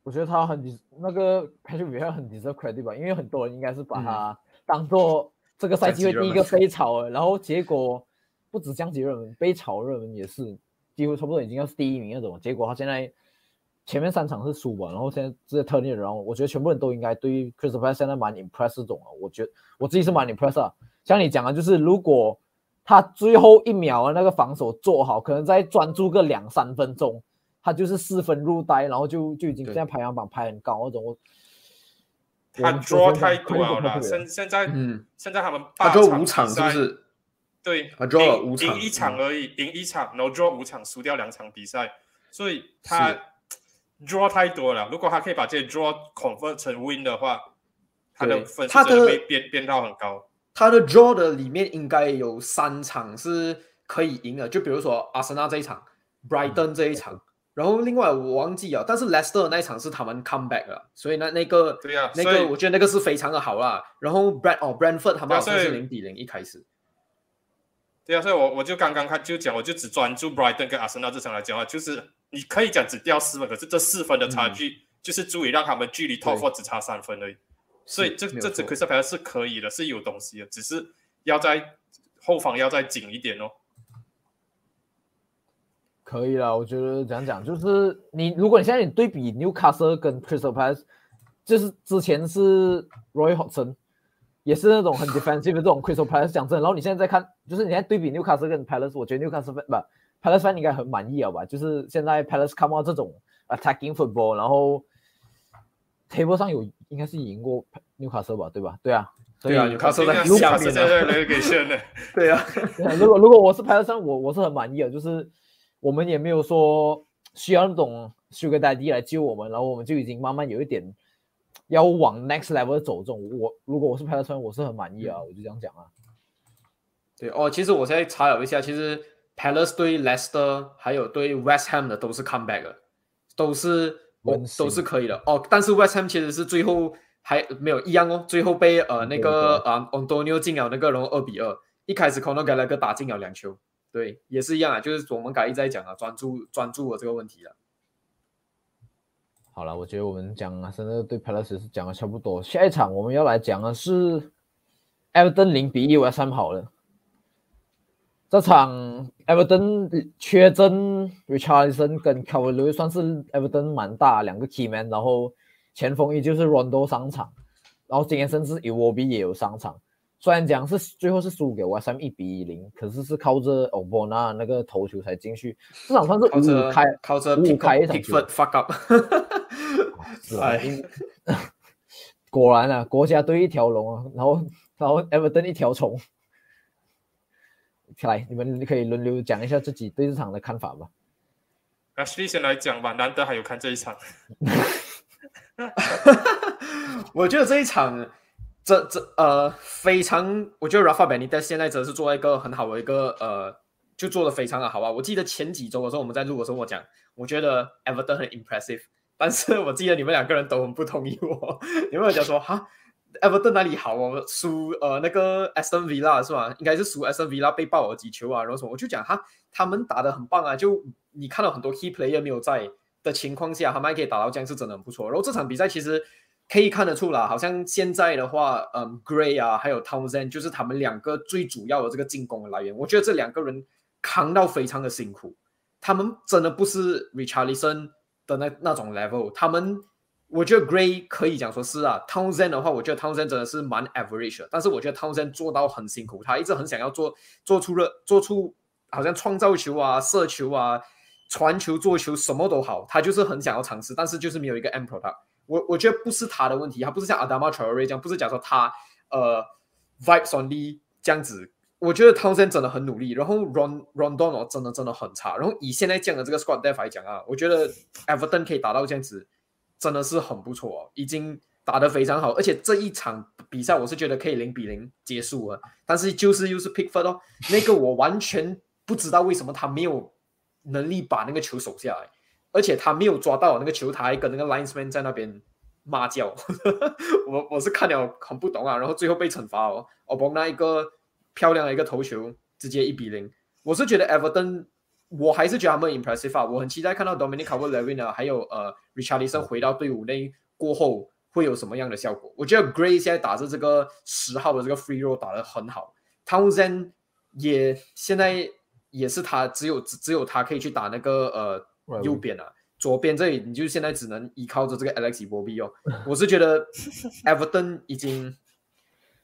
我觉得他很那个 Patrick Vera 很 deserve credit 吧，因为很多人应该是把嗯他当做这个赛季会第一个飞炒了，然后结果不止降级热门，被炒热门也是几乎差不多已经要是第一名那种，结果他现在前面三场是输吧，然后现在这些 turn it around，我觉得全部人都应该对于 Chris Paul 现在蛮 impress 这种啊，我觉得我自己是蛮 impress 啊，像你讲的，就是如果他最后一秒的那个防守做好，可能再专注个两三分钟，他就是四分入袋，然后就就已经现在排行榜排很高那种。我他 draw 太多了啦，现现在嗯，现在他们他八 draw 五场是不是？对，他 draw 五场赢一场而已，赢一场，然后 draw 五场，输掉两场比赛，所以他 draw 太多了。如果他可以把这些 draw convert 成 win 的话，他的对分数他的会变变到很高。他的 draw 的里面应该有三场是可以赢的，就比如说阿森纳这一场，Brighton 这一场，然后另外我忘记了，但是 Leicester 那一场是他们 comeback 了，所以那那个对呀那个我觉得那个是非常的好啦。然后 Brad 哦 Brentford 他们对啊好像是所以零比零一开始，对啊，所以我我就刚刚看就讲，我就只专注 Brighton 跟阿森纳这场来讲的话，就是你可以讲只掉四分，可是这四分的差距就是足以让他们距离 top four 只差三分而已。所以这这支 Crystal Palace 是可以的，是有东西的，只是要在后防要再紧一点哦。可以了，我觉得讲讲就是你，如果你现在你对比 Newcastle 跟 Crystal Palace，就是之前是 Roy Hodgson，也是那种很 defensive 的这种 Crystal Palace 讲真的，然后你现在在看，就是你现在对比 Newcastle 跟 Palace，我觉得 Newcastle 不 Palace fan 应该很满意了吧？就是现在 Palace come out 这种 attacking football，然后 table 上有应该是赢过 Newcastle 吧？对吧？对啊，对啊，Newcastle 在卢下面卡斯现在啊，relegation 的，对啊，如果如果我是 Palace fan，我我是很满意的，就是我们也没有说需要那种 Sugar Daddy 来救我们，然后我们就已经慢慢有一点要往 next level 走这种。我如果我是 Palace 我是很满意啊，我就这样讲啊。对哦，其实我现在查了一下，其实 Palace 对 Leicester 还有对 West Ham 的都是 comeback 的，都是哦温馨都是可以的哦。但是 West Ham 其实是最后还没有一样哦，最后被呃那个啊 Antonio 进了那个，然后二比二，一开始 Conor Gallagher 打进了两球，对，也是一样啊，就是我们刚才一直在讲啊，专注专注的这个问题了。好了，我觉得我们讲啊，真的对 Palace 是讲的差不多。下一场我们要来讲的是 Everton 零比一 West Ham 好了。这场 Everton 缺阵 Richardson 跟 c a v a l i 算是 Everton 蛮大两个 key man，然后前锋依旧是 Rondo 上场，然后今天甚至 i w o b 也有上场。虽然讲是最后是输给 West Ham 一比零，可是是靠着 Obona 那个头球才进去。这场算是五靠着五开，靠着五开一场球 fuck up，是啊哎，果然啊，国家队一条龙啊，然后然后 Everton 一条虫。来，你们可以轮流讲一下自己对这场的看法吧。Ashley 先来讲吧，难得还有看这一场。我觉得这一场，这这呃非常，我觉得 Rafa Benitez 现在真的是做一个很好的一个呃，就做的非常的好啊。我记得前几周的时候我们在录的时候，我讲我觉得 Everton 很 impressive，但是我记得你们两个人都很不同意我，你们有讲说哈 Everton 哪里好哦，输呃那个 Aston Villa 是吧？应该是输 Aston Villa 被爆了几球啊，然后什么，我就讲哈他们打的很棒啊，就你看到很多 key player 没有在的情况下，他们还可以打到这样是真的很不错。然后这场比赛其实可以看得出来，好像现在的话，嗯，Gray 啊，还有 Townsend 就是他们两个最主要的这个进攻的来源。我觉得这两个人扛到非常的辛苦，他们真的不是 Richarlison 的那那种 level，他们。我觉得 Gray 可以讲说是啊，Townsend 的话，我觉得 Townsend 真的是蛮 average，但是我觉得 Townsend 做到很辛苦，他一直很想要做做出了做出好像创造球啊、射球啊、传球、做球什么都好，他就是很想要尝试，但是就是没有一个 end product。我我觉得不是他的问题，他不是像 Adama Traore 这样，不是讲说他呃 vibes only 这样子。我觉得 Townsend 真的很努力，然后 Ron Rondon 哦真的真的很差，然后以现在这样的这个 squad depth 来讲啊，我觉得 Everton 可以达到这样子，真的是很不错哦，已经打得非常好，而且这一场比赛我是觉得可以零比零结束了，但是就是又是 Pickford 哦，那个我完全不知道为什么他没有能力把那个球守下来，而且他没有抓到那个球，台跟那个 linesman 在那边骂叫，我我是看了很不懂啊，然后最后被惩罚哦，哦帮那一个。漂亮的一个头球，直接一比零。我是觉得 Everton，我还是觉得他们 impressive 啊。我很期待看到 Dominic c a r l e v i n 啊，还有呃 Richardson 回到队伍内过后会有什么样的效果。我觉得 Gray 现在打着这个十号的这个 free roll 打得很好，Townsend 也现在也是他只有只只有他可以去打那个呃右边啊，左边这里你就现在只能依靠着这个 Alex Iwobi 哦。我是觉得 Everton 已经。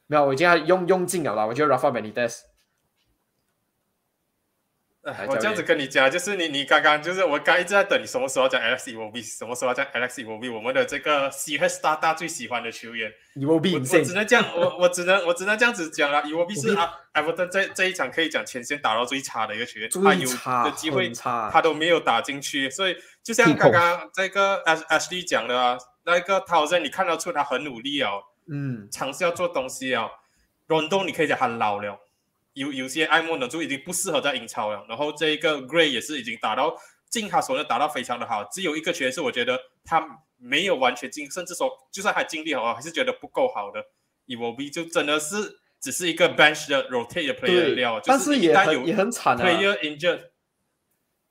没有，我已经要用用尽了啦。我觉得 Rafa Benitez，我这样子跟你讲，就是你你刚刚就是我刚一直在等你什么时候讲 Alex Iwobi，什么时候讲 Alex Iwobi，我们的这个 C H Star 大最喜欢的球员 Iwobi，我只能这样，我我只能我只能这样子讲了。Iwobi 是啊，Everton 这这一场可以讲前线打到最差的一个球员，他有的机会他都没有打进去，所以就像刚刚这个 Ashley 讲的啊，那个 t o w s e n 你看得出他很努力哦。嗯，尝试要做东西啊。软东你可以讲他老了，有有些爱莫呢就，已经不适合在英超了。然后这一个 Gray 也是已经打到尽他所能，打到非常的好。只有一个缺是，我觉得他没有完全尽，甚至说就算他尽力好，还是觉得不够好的。e v o b 就真的是只是一个 bench 的 rotate 的 player 料，但是也很也很惨啊。player injured，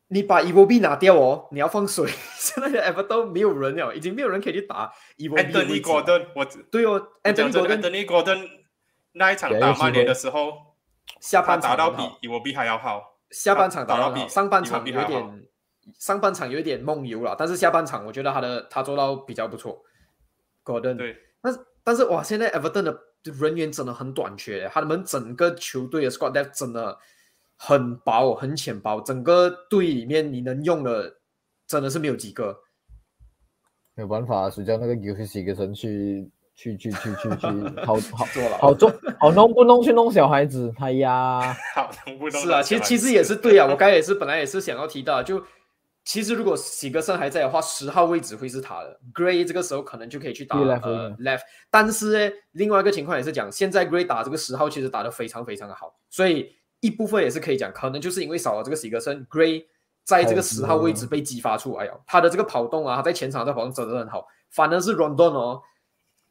你把 e v o b 拿掉哦，你要放水。现在的 Ever 都没有人了，已经没有人可以去打 e v o b Anthony Gordon，我对哦，Anthony Gordon。那一场打曼联的时候，下半场打到比我比还要好。下半场打到比上半场有点，上半场有一点梦游了，但是下半场我觉得他的他做到比较不错。Gordon 对，但是但是哇，现在 Everton 的人员真的很短缺，他们整个球队的 squad depth 真的很薄，很浅薄，整个队里面你能用的真的是没有几个。没有办法，谁叫那个 U C 几个人去？去去去去去，好好做了，好做，好弄不弄去弄小孩子？哎呀，好弄不弄？是啊，其实其实也是对啊，我刚才也是本来也是想要提到，就其实如果喜格森还在的话，十号位置会是他的，Gray 这个时候可能就可以去打 left，但是呢，另外一个情况也是讲，现在 Gray 打这个十号其实打得非常非常的好，所以一部分也是可以讲，可能就是因为少了这个喜格森，Gray 在这个十号位置被激发出来呀，他的这个跑动啊，他在前场在跑动真的很好，反而是 Rondon 哦。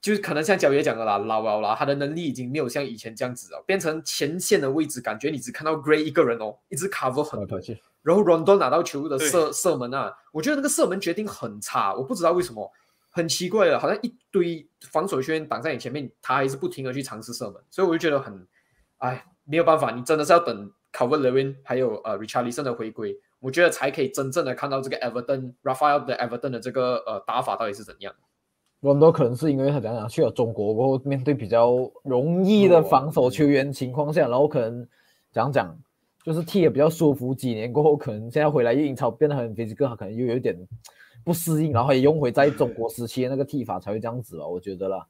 就是可能像角爷讲的啦，老了啦，他的能力已经没有像以前这样子了，变成前线的位置，感觉你只看到 Gray 一个人哦，一直 cover 很多。然后 Rondon 拿到球的射射门啊，我觉得那个射门决定很差，我不知道为什么，很奇怪的，好像一堆防守球员挡在你前面，他还是不停的去尝试射门，所以我就觉得很，哎，没有办法，你真的是要等 Cover Lewin 还有呃 Richardson 的回归，我觉得才可以真正的看到这个 Everton Rafael 的 Everton 的这个呃打法到底是怎样。很多可能是因为他讲讲去了中国过后，面对比较容易的防守球员情况下，然后可能讲讲就是踢也比较舒服，几年过后可能现在回来英超变得很 physical，可能又有一点不适应，然后也用回在中国时期的那个踢法才会这样子吧，我觉得啦。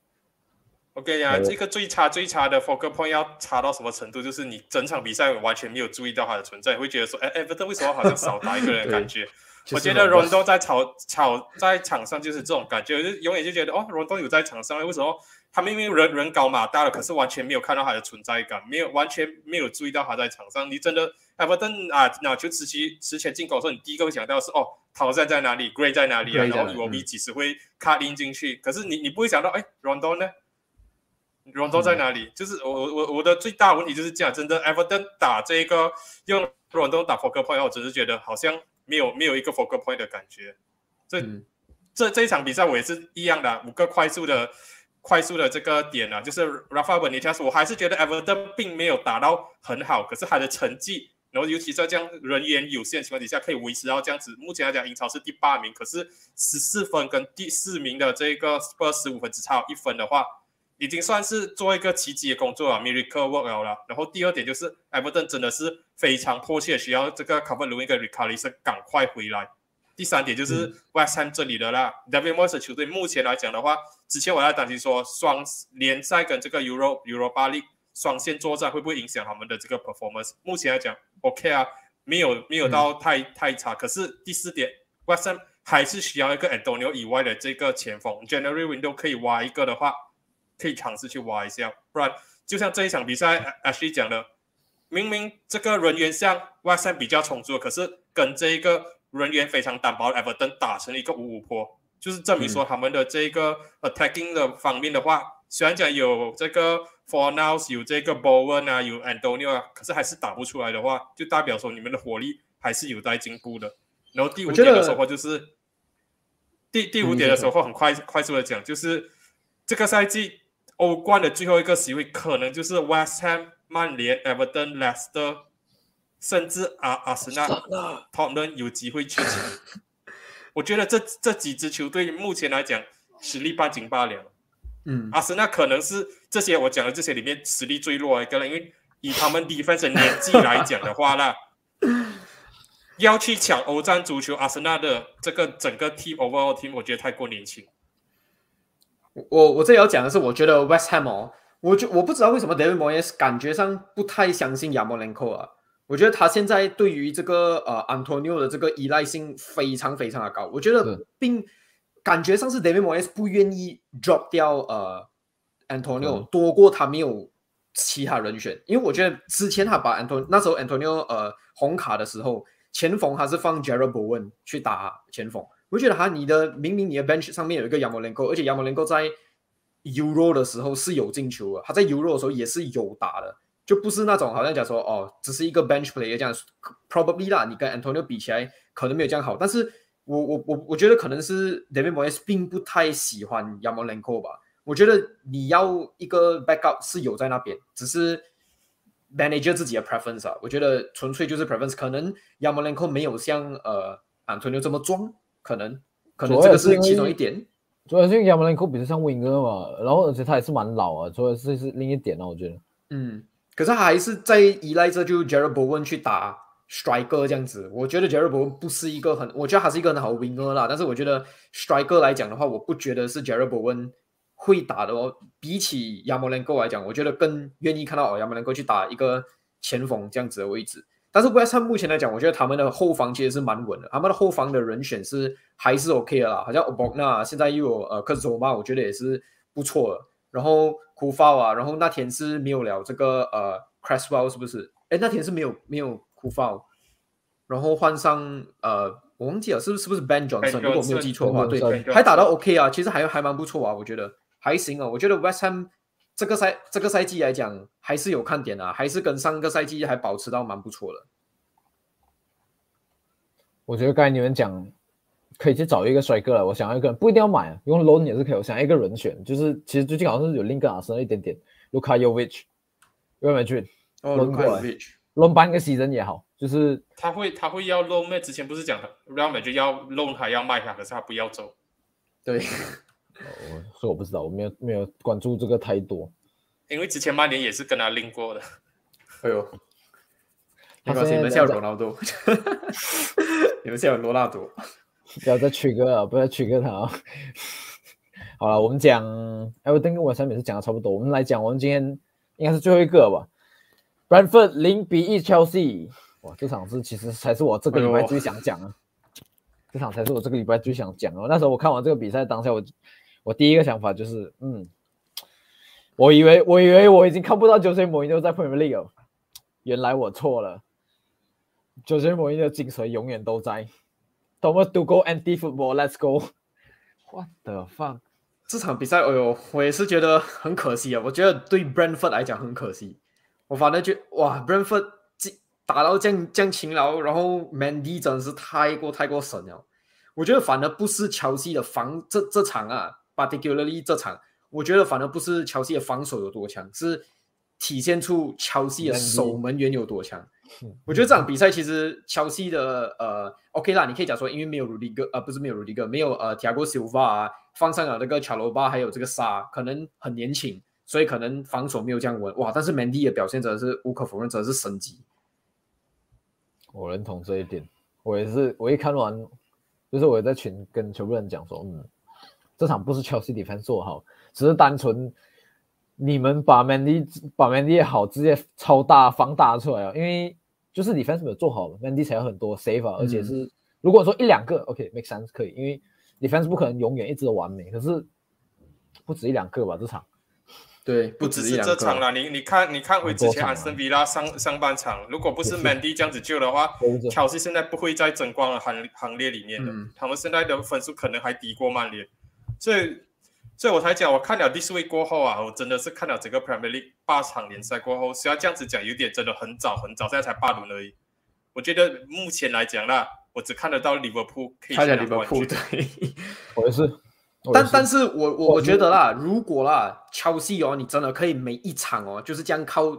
我跟你讲，这个最差最差的 focus point 要差到什么程度？就是你整场比赛完全没有注意到他的存在，会觉得说，哎，哎，不对，为什么好像少打一个人？感觉。我觉得罗东在场场在场上就是这种感觉，就永远就觉得哦，罗东有在场上，为什么他明明人人高马大了，可是完全没有看到他的存在感，没有完全没有注意到他在场上。你真的埃弗顿啊，那就持期之前进攻的时候，你第一个会想到是哦，陶赞在哪里，Gray 在哪里啊？然后罗比几时会卡丁进去？可是你你不会想到，哎，罗东呢？罗东在哪里？就是我我我的最大问题就是这样，真的埃弗顿打这个用罗东打 poker point，我只是觉得好像。没有没有一个 focal point 的感觉，这这这一场比赛我也是一样的，五个快速的快速的这个点啊，就是 Rafa Benitez，我还是觉得 Everton 并没有打到很好，可是他的成绩，然后尤其在这样人员有限情况底下，可以维持到这样子。目前来讲，英超是第八名，可是十四分跟第四名的这个二十五分只差一分的话。已经算是做一个奇迹的工作啊，miracle work 了。然后第二点就是，埃弗顿真的是非常迫切需要这个卡弗鲁 n 跟 Ricardo 赶快回来。第三点就是 West Ham 这里的啦，David Moyes 球队目前来讲的话，之前我在担心说双联赛跟这个 Euro Europa League 双线作战会不会影响他们的这个 performance？目前来讲，OK 啊，没有没有到太、太差。可是第四点，West Ham 还是需要一个 Antonio 以外的这个前锋，January window 可以挖一个的话，可以尝试去挖一下，不然就像这一场比赛，Ashley 讲的，明明这个人员像 West Ham 比较充足，可是跟这一个人员非常单薄的 Everton 打成了一个五五坡，就是证明说他们的这个 attacking 的方面的话，虽然讲有这个 For Now 有这个 Bowen 啊，有 Antonio 啊，可是还是打不出来的话，就代表说你们的火力还是有待进步的。然后第五点的收获就是第第五点的收获，很快快速的讲，就是这个赛季欧冠的最后一个席位可能就是 West Ham、曼联、Everton、Leicester，甚至阿阿森纳、Tottenham 有机会去抢。我觉得这这几支球队目前来讲实力半斤八两。嗯，阿森纳可能是这些我讲的这些里面实力最弱的一个了，因为以他们 defense 的年纪来讲的话啦，要去抢欧战足球，阿森纳的这个整个 team overall team 我觉得太过年轻。我我这里要讲的是，我觉得 West Ham 哦，我就我不知道为什么 David Moyes 感觉上不太相信亚莫连科啊。我觉得他现在对于这个呃 Antonio 的这个依赖性非常非常的高。我觉得并感觉上是 David Moyes 不愿意 drop 掉呃 Antonio 嗯多过他没有其他人选，因为我觉得之前他把 Antonio 那时候 Antonio 呃红卡的时候，前锋还是放 Jared Bowen 去打前锋。我觉得哈你的明明你的 bench 上面有一个亚莫连科，而且亚莫连科在 Euro 的时候是有进球的，他在 Euro 的时候也是有打的，就不是那种好像讲说哦，只是一个 bench player 这样，probably 啦，你跟 Antonio 比起来可能没有这样好，但是我我我我觉得可能是 David Moyes 并不太喜欢亚莫连科吧，我觉得你要一个 backup 是有在那边，只是 manager 自己的 preference 啊，我觉得纯粹就是 preference，可能亚莫连科没有像呃 Antonio 这么装。可能可能这个是其中一点。主要是因为亚马兰科比较像 winger 嘛，然后而且他也是蛮老啊，所以这是另一点啊，我觉得。嗯，可是他还是在依赖着就 Jared Bowen 去打 striker 这样子。我觉得 Jared Bowen 不是一个很，我觉得他是一个很好的 winger 啦。但是我觉得 striker 来讲的话，我不觉得是 Jared Bowen 会打的哦。比起亚莫兰科来讲，我觉得更愿意看到哦亚莫兰科去打一个前锋这样子的位置。但是 West Ham 目前来讲，我觉得他们的后防其实是蛮稳的，他们的后防的人选是还是 OK 的啦。好像 o b o k n a 现在又有呃克佐嘛，我觉得也是不错的。然后库法啊，然后那天是没有了这个呃 Cresswell 是不是？哎，那天是没有没有库法，然后换上呃我忘记了是不是是不是 Ben Johnson？如果没有记错的话，对，还打到 OK 啊，其实还还蛮不错啊，我觉得还行啊。我觉得 West Ham。这个赛这个赛季来讲还是有看点啊，还是跟上个赛季还保持到蛮不错的。我觉得刚才你们讲可以去找一个帅哥了，我想要一个人不一定要买，用 loan 也是可以。我想要一个人选，就是其实最近好像是有另一个阿森纳一点点，Luka Jovic，Real Madrid 哦 loan 过来，loan 半个 season 也好，就是他会他会要 loan 咩？之前不是讲 Real Madrid 要 loan 还要卖他，可是他不要走。对。哦，所以我不知道，我没有没有关注这个太多，因为之前曼联也是跟他拎过的。哎呦，没关系，你们笑罗纳多，你们笑罗纳多，不要再曲哥了，不要曲哥他啊。好了，我们讲，哎，我跟我上面是讲的差不多，我们来讲，我们今天应该是最后一个吧。Brentford 零比一 Chelsea，哇，这场是其实才是我这个礼拜最想讲啊。这场才是我这个礼拜最想讲的。那时候我看完这个比赛当下，我我我第一个想法就是，嗯，我以为我以为我已经看不到九岁莫因诺在 Premier League，原来我错了。九岁魔音的精髓永远都在。Thomas to go anti football，let's go。What the fuck？这场比赛，哎呦，我也是觉得很可惜啊。我觉得对 Brentford 来讲很可惜。我反正觉哇，Brentford。打到这样这样勤劳，然后 Mandy 真是太过太过神了。我觉得反而不是乔西的防这这场啊，particularly 这场，我觉得反而不是乔西的防守有多强，是体现出乔西的守门员有多强。我觉得这场比赛其实乔西的呃 OK 啦，你可以讲说，因为没有 Rudiger 呃不是没有 Rudiger，没有呃 Thiago Silva 啊，放上了那个乔罗巴，还有这个沙，可能很年轻，所以可能防守没有这样稳哇。但是 Mandy 的表现真的是无可否认，真的是神级。我认同这一点，我也是，我一看完，就是我在群跟全部人讲说，嗯，这场不是 Chelsea defense 做好，只是单纯你们把 Mandy 把 Mandy 好直接超大放大出来啊，因为就是 defense 没有做好，Mandy 才有很多 save，、啊、而且是如果说一两个 OK make sense 可以，因为 defense 不可能永远一直都完美，可是不止一两个吧这场。对，不只是止一两个。这场了，你你看你看回之前很多场啊。安森比拉上上半场，如果不是 Mandy 这样子救的话乔西现在不会在争光的行行列里面的，嗯。他们现在的分数可能还低过曼联，所以所以我才讲，我看了 this week 过后啊，我真的是看了整个 Premier League 八场联赛过后，虽然这样子讲有点真的很早很早，现在才八轮而已。我觉得目前来讲啦，我只看得到利物浦可以拿冠军。对，我也是，但但是我我我我觉得啦，如果啦，乔西哦，你真的可以每一场哦，就是这样靠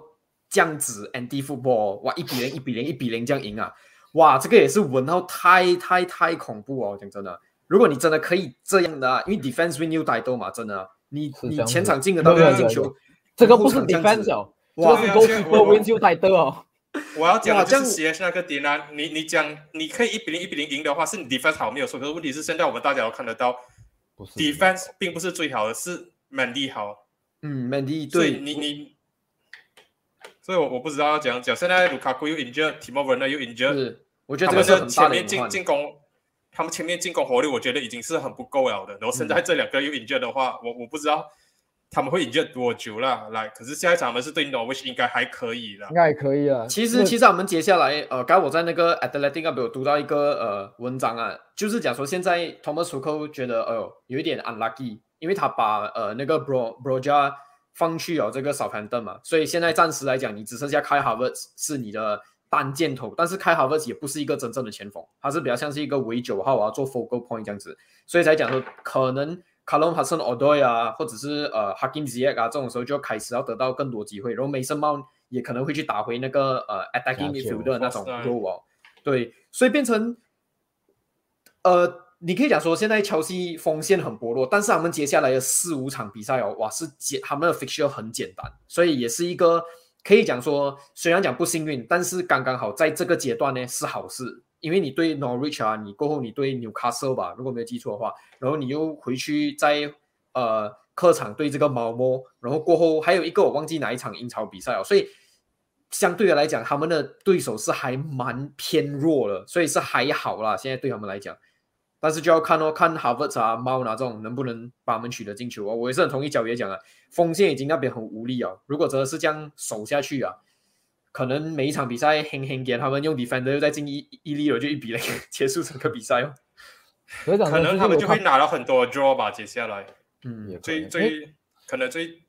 这样子 Andi football，哇，一比零、一比零、一比零这样赢啊，哇，这个也是稳到太太太恐怖哦，讲真的，如果你真的可以这样的啊，因为 defense win you title 嘛，真的啊，你你前场进得到个进球，这个不是 defense 哦，这哇个是对啊 goal 现在 keeper 我 wins you title 哦。我要讲的就哇这样是 CS 那个点啊，你你讲你可以一比零一比零赢的话，是你 defense 好没有错，可是问题是现在我们大家都看得到不是，defense 并不是最好的，是 Mandy 好。嗯，Mandy 对你你，所以我我不知道要怎样讲。现在卢卡库又 injured，Timo Werner 又 injured，是，我觉得这个是前面进。进攻，他们前面进攻火力，我觉得已经是很不够了的。然后现嗯在这两个又 injured 的话，我我不知道他们会 injured 多久了。来，可是下一场他们是对 Norwich 应该还可以的应。该也可以啊。其实，其实我们接下来，呃，刚才我在那个 Athletic 那边有读到一个呃文章啊，就是讲说现在 Thomas Tuchel 觉得，哎呦，有一点 unlucky，因为他把呃那个 Bro Broja 放去了这个 Southampton 嘛，所以现在暂时来讲，你只剩下 Kai Havertz 是你的单箭头，但是 Kai Havertz 也不是一个真正的前锋，他是比较像是一个围九号啊，做 focal point 这样子，所以才讲说可能 Callum Hudson Odoi 啊，或者是呃 Hakim Ziyech 啊，这种时候就开始要得到更多机会，然后 Mason Mount 也可能会去打回那个呃 attacking midfield 的那种 role 哦，对，所以变成呃，你可以讲说现在乔西锋线很薄弱，但是他们接下来的四五场比赛哦，哇，是简他们的 fixture 很简单，所以也是一个可以讲说，虽然讲不幸运，但是刚刚好在这个阶段呢是好事，因为你对 Norwich 啊，你过后你对 Newcastle 吧，如果没有记错的话，然后你又回去在呃客场对这个毛毛，然后过后还有一个我忘记哪一场英超比赛哦，所以相对的来讲，他们的对手是还蛮偏弱的，所以是还好啦，现在对他们来讲。但是就要看哦，看哈弗茨啊、猫啊这种能不能把他们取得进球哦。我也是很同意角爷讲的，锋线已经那边很无力啊。如果真的是这样守下去啊，可能每一场比赛轻轻给他们用 defender 又再进一一粒了，就一比零 结束整个比赛哦。可能他们就会拿到很多 draw 吧。接下来嗯也，最最可能最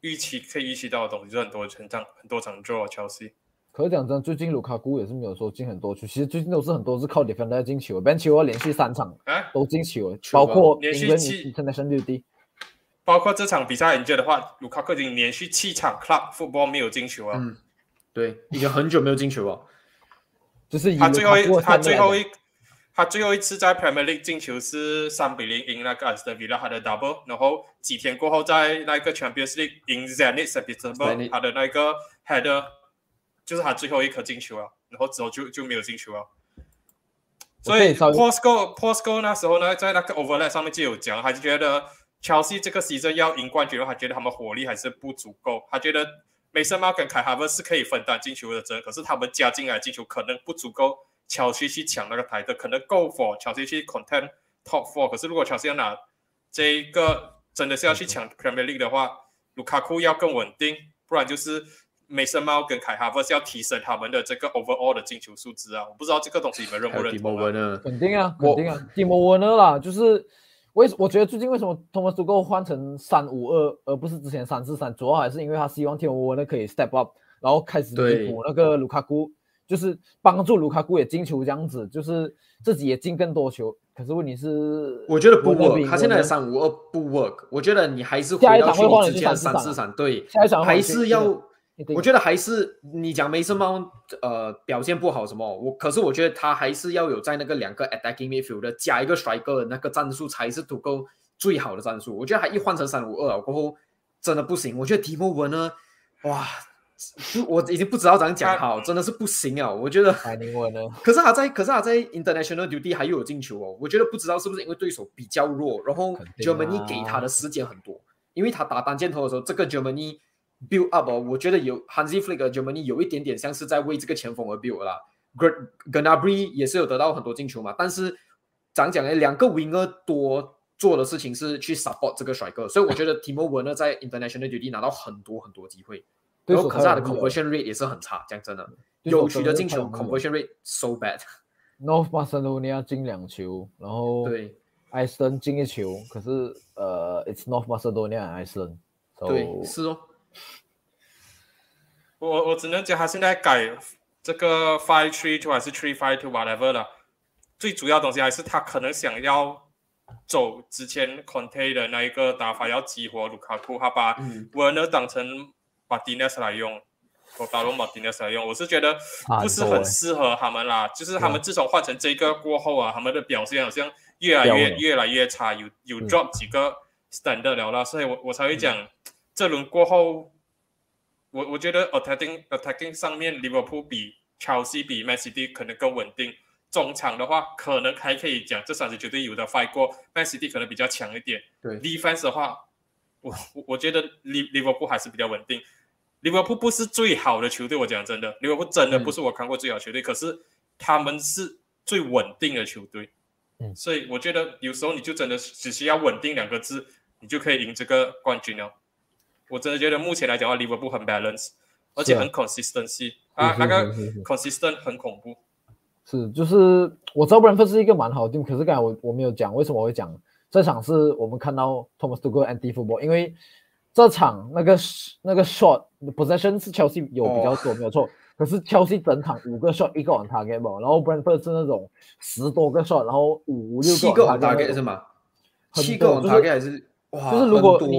预期可以预期到的东西，就是很多成场很多场 draw 乔西。可是讲真，最近卢卡库也是没有说进很多球，其实最近都是很多是靠 defender 进球，Ben 球连续三场啊，都进球，是吧包括连续七 international duty。包括这场比赛 injured 的话，卢卡库已经连续七场 club football 没有进球啊。嗯，对，已经很久没有进球了。就是他最后一他最后一他最后一次在 Premier League 进球是三比零赢那个 Aston Villa 他的 double，然后几天过后在那个 Champions League 赢 Zenit St Petersburg Zenit 他的那个 header 就是他最后一颗进球了，然后之后就就没有进球了。所以 Posco Posco 那时候呢，在那个 overlap 上面就有讲，他就觉得 Chelsea 这个 season 要赢冠军的话，他觉得他们火力还是不足够。他觉得梅森猫跟凯哈文是可以分担进球的责任，可是他们加进来进球可能不足够乔西去抢那个台的，可能够 for 乔西去 content top four。可是如果乔西要拿这一个真的是要去抢 Premier League 的话，卢卡库要更稳定，不然就是梅森猫跟凯哈弗是要提升他们的这个 overall 的进球数值啊。我不知道这个东西你们认不认同？肯定啊，我肯定啊，蒂莫沃呢啦，就是为我觉得最近为什么 Thomas Tuchel 换成三五二，而不是之前三四三，主要还是因为他希望蒂莫沃呢可以 step up，然后开始对弥补那个卢卡库，就是帮助卢卡库也进球这样子，就是自己也进更多球。可是问题是，我觉得不 work，他现在三五二不 work，我觉得你还是回下一到去场会换前三四三三四三，对，下一场还是要。我觉得还是你讲梅森猫呃表现不好什么，我可是我觉得他还是要有在那个两个 attacking midfield 的加一个 striker 的那个战术才是足够最好的战术。我觉得他一换成三五二过后真的不行。我觉得提莫文呢，哇，不我已经不知道怎样讲好，真的是不行啊！我觉得，海宁文呢？可是他在可是他在 international duty 还又有进球哦，我觉得不知道是不是因为对手比较弱，然后 Germany 给他的时间很多。因为他打单箭头的时候，这个 Germany build up 哦，我觉得有 Hansi Flick 的 Germany 有一点点像是在为这个前锋而 build 啦。g n a b r y 也是有得到很多进球嘛，但是讲讲呢，两个 winger 多做的事情是去 support 这个帅哥，所以我觉得 Timo Werner 在 international duty 拿到很多很多机会，然后可是他的 conversion rate 也是很差，讲真的，有取得进球 conversion rate so bad。North Macedonia 进两球，然后对。艾斯顿进一球，可是呃，It's North Macedonia，艾斯顿。对，是哦。我我只能讲他现在改这个 Five Three Two 还是 Three Five Two whatever 了。最主要东西还是他可能想要走之前 Conte 的那一个打法，要激活卢卡库，他把 Werner 当成把 Dinas 来用，我打龙把 Dinas 来用，我是觉得不是很适合他们啦。就是他们自从换成这个过后啊，他们的表现好像。越来越越来越差，有有 drop 几个 standard 了啦，所以我我才会讲这轮过后，我我觉得 attacking attacking 上面 Liverpool 比 Chelsea 比 Man City 可能更稳定，中场的话可能还可以讲这三支球队有的 fight 过，Man City 可能比较强一点。对，defense 的话，我我觉得 Liverpool 还是比较稳定。Liverpool 不是最好的球队，我讲真的，Liverpool 真的不是我看过最好球队，可是他们是最稳定的球队。嗯，所以我觉得有时候你就真的只需要稳定两个字，你就可以赢这个冠军了。我真的觉得目前来讲的话，Liverpool 很 balance，而且很 consistency 啊，那个 consistent 很恐怖。是，就是我知道 Brentford 是一个蛮好的 team，可是刚才我我没有讲为什么我会讲这场是我们看到 Thomas Tuchel anti football，因为这场那个那个 shot possession 是 Chelsea 有比较多，没有错。可是 Chelsea 整场五个 shot 一个 on target 嘛，然后 Brentford 是那种十多个 shot，然后五六七个 on target 是吗？七个 on target 还是哇？就是如果你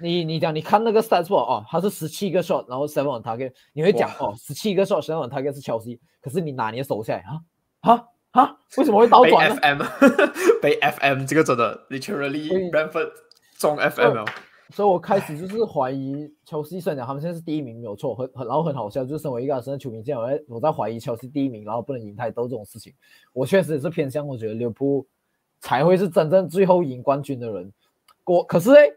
你你讲你看那个 stats 哦，他是十七个 shot，然后 seven on target，你会讲哦，十七个 shot seven on target 是 Chelsea，可是你拿你的手下来啊啊啊，为什么会倒转呢？被 FM 被 FM 这个真的 literally Brentford 中 FM 哦。所以我开始就是怀疑切尔西，虽然讲他们现在是第一名没有错，很很然后很好笑，就是身为一个阿森纳球迷，这样我在我在怀疑切尔西第一名，然后不能赢太多这种事情。我确实也是偏向，我觉得利物浦才会是真正最后赢冠军的人。我可是哎，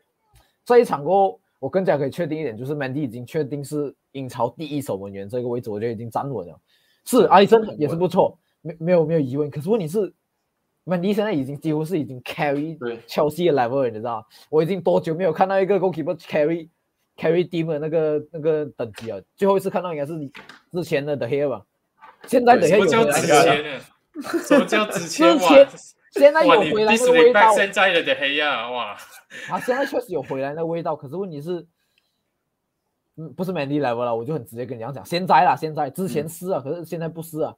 这一场过后，我更加可以确定一点，就是 Mandy 已经确定是英超第一守门员这个位置，我觉得已经站稳了。是阿里森也是不错，没没有没有疑问。可是问题是。，Mandy 现在已经几乎是已经 carry 切西的 level，你知道我已经多久没有看到一个 goalkeeper carry carry team 的那个那个等级了？最后一次看到应该是之前的 The h e r e 吧？现在 The h e r e 什么叫之前？什么叫之前？之前现在有回来那个味道。现在的 The h e r e 哇！啊，现在确实有回来那个味道，可是问题是，嗯，不是 Mandy level 了，我就很直接跟你讲讲，现在啦，现在之前是啊，可是现在不是啊。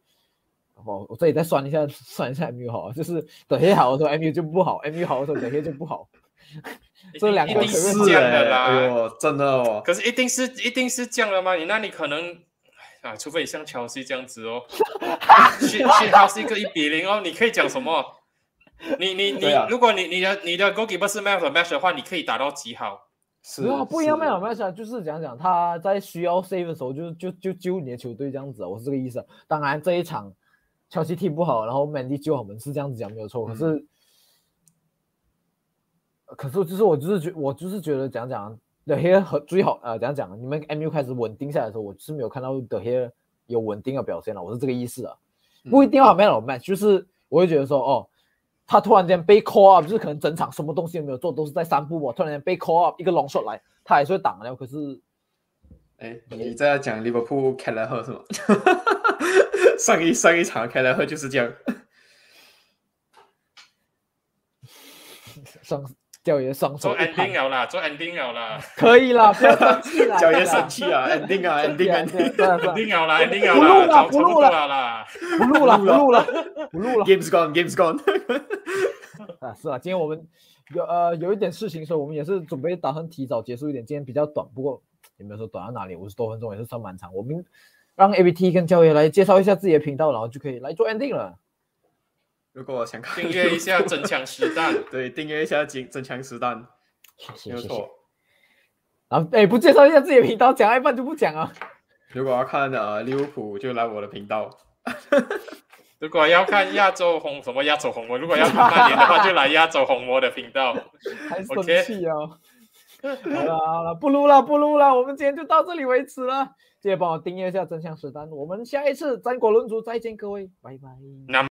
哦，我这里再算一下，算一下 MU 好，就是等黑好的时候 MU 就不好，MU 好的时候等黑就不好。这两个是这样的啦，哎呦，真的哦。可是一定是一定是这样的吗？你那你可能啊，除非你像乔西这样子哦，信信号是一个一比零哦，你可以讲什么？你你你，如果你你的你的 goalkeeper 是 man of match 的话，你可以打到几好。是啊，不一样 man of match 就是讲讲他在需要 save 的时候，就就就救你的球队这样子，我是这个意思。当然这一场。乔西踢不好，然后 Mandy 救我们是这样子讲没有错，可是，可是就是我就是觉我就是觉得讲讲 The Hair 和最好呃讲讲你们 MU 开始稳定下来的时候，我是没有看到 The Hair 有稳定的表现了，我是这个意思啊，不一定要 Man of Match，就是我会觉得说哦，他突然间被 call up，就是可能整场什么东西都没有做，都是在散步，突然间被 call up 一个 long shot 来，他还是会挡了，可是。哎，你在讲利物浦开莱赫是吗？上一上一场开莱赫就是这样。双教爷双手。做 ending 了啦，做 ending 了啦。可以啦，不要生气啦。教爷生气啊，ending 啊，ending，ending 了啦，ending 了啦，不录了啦，不录了，不录了，不录了。Game's gone，Game's gone。啊，是啊，今天我们有呃有一点事情，所以我们也是准备打算提早结束一点，今天比较短，不过。也没有说短到哪里，五十多分钟也是算蛮长。我们让 A B T 跟教爷来介绍一下自己的频道，然后就可以来做 ending 了。如果想看，订阅一下真枪实弹，对，订阅一下真真枪实弹，没有错。然后哎，不介绍一下自己的频道，讲一半就不讲啊。如果要看呃利物浦，就来我的频道。如果要看亚洲红什么亚洲红魔，如果要看曼联的话，就来亚洲红魔的频道。还生气哦！好了好了，不录了不录了，我们今天就到这里为止了。记得帮我订阅一下真相实弹，我们下一次战国论足再见，各位，拜拜。那。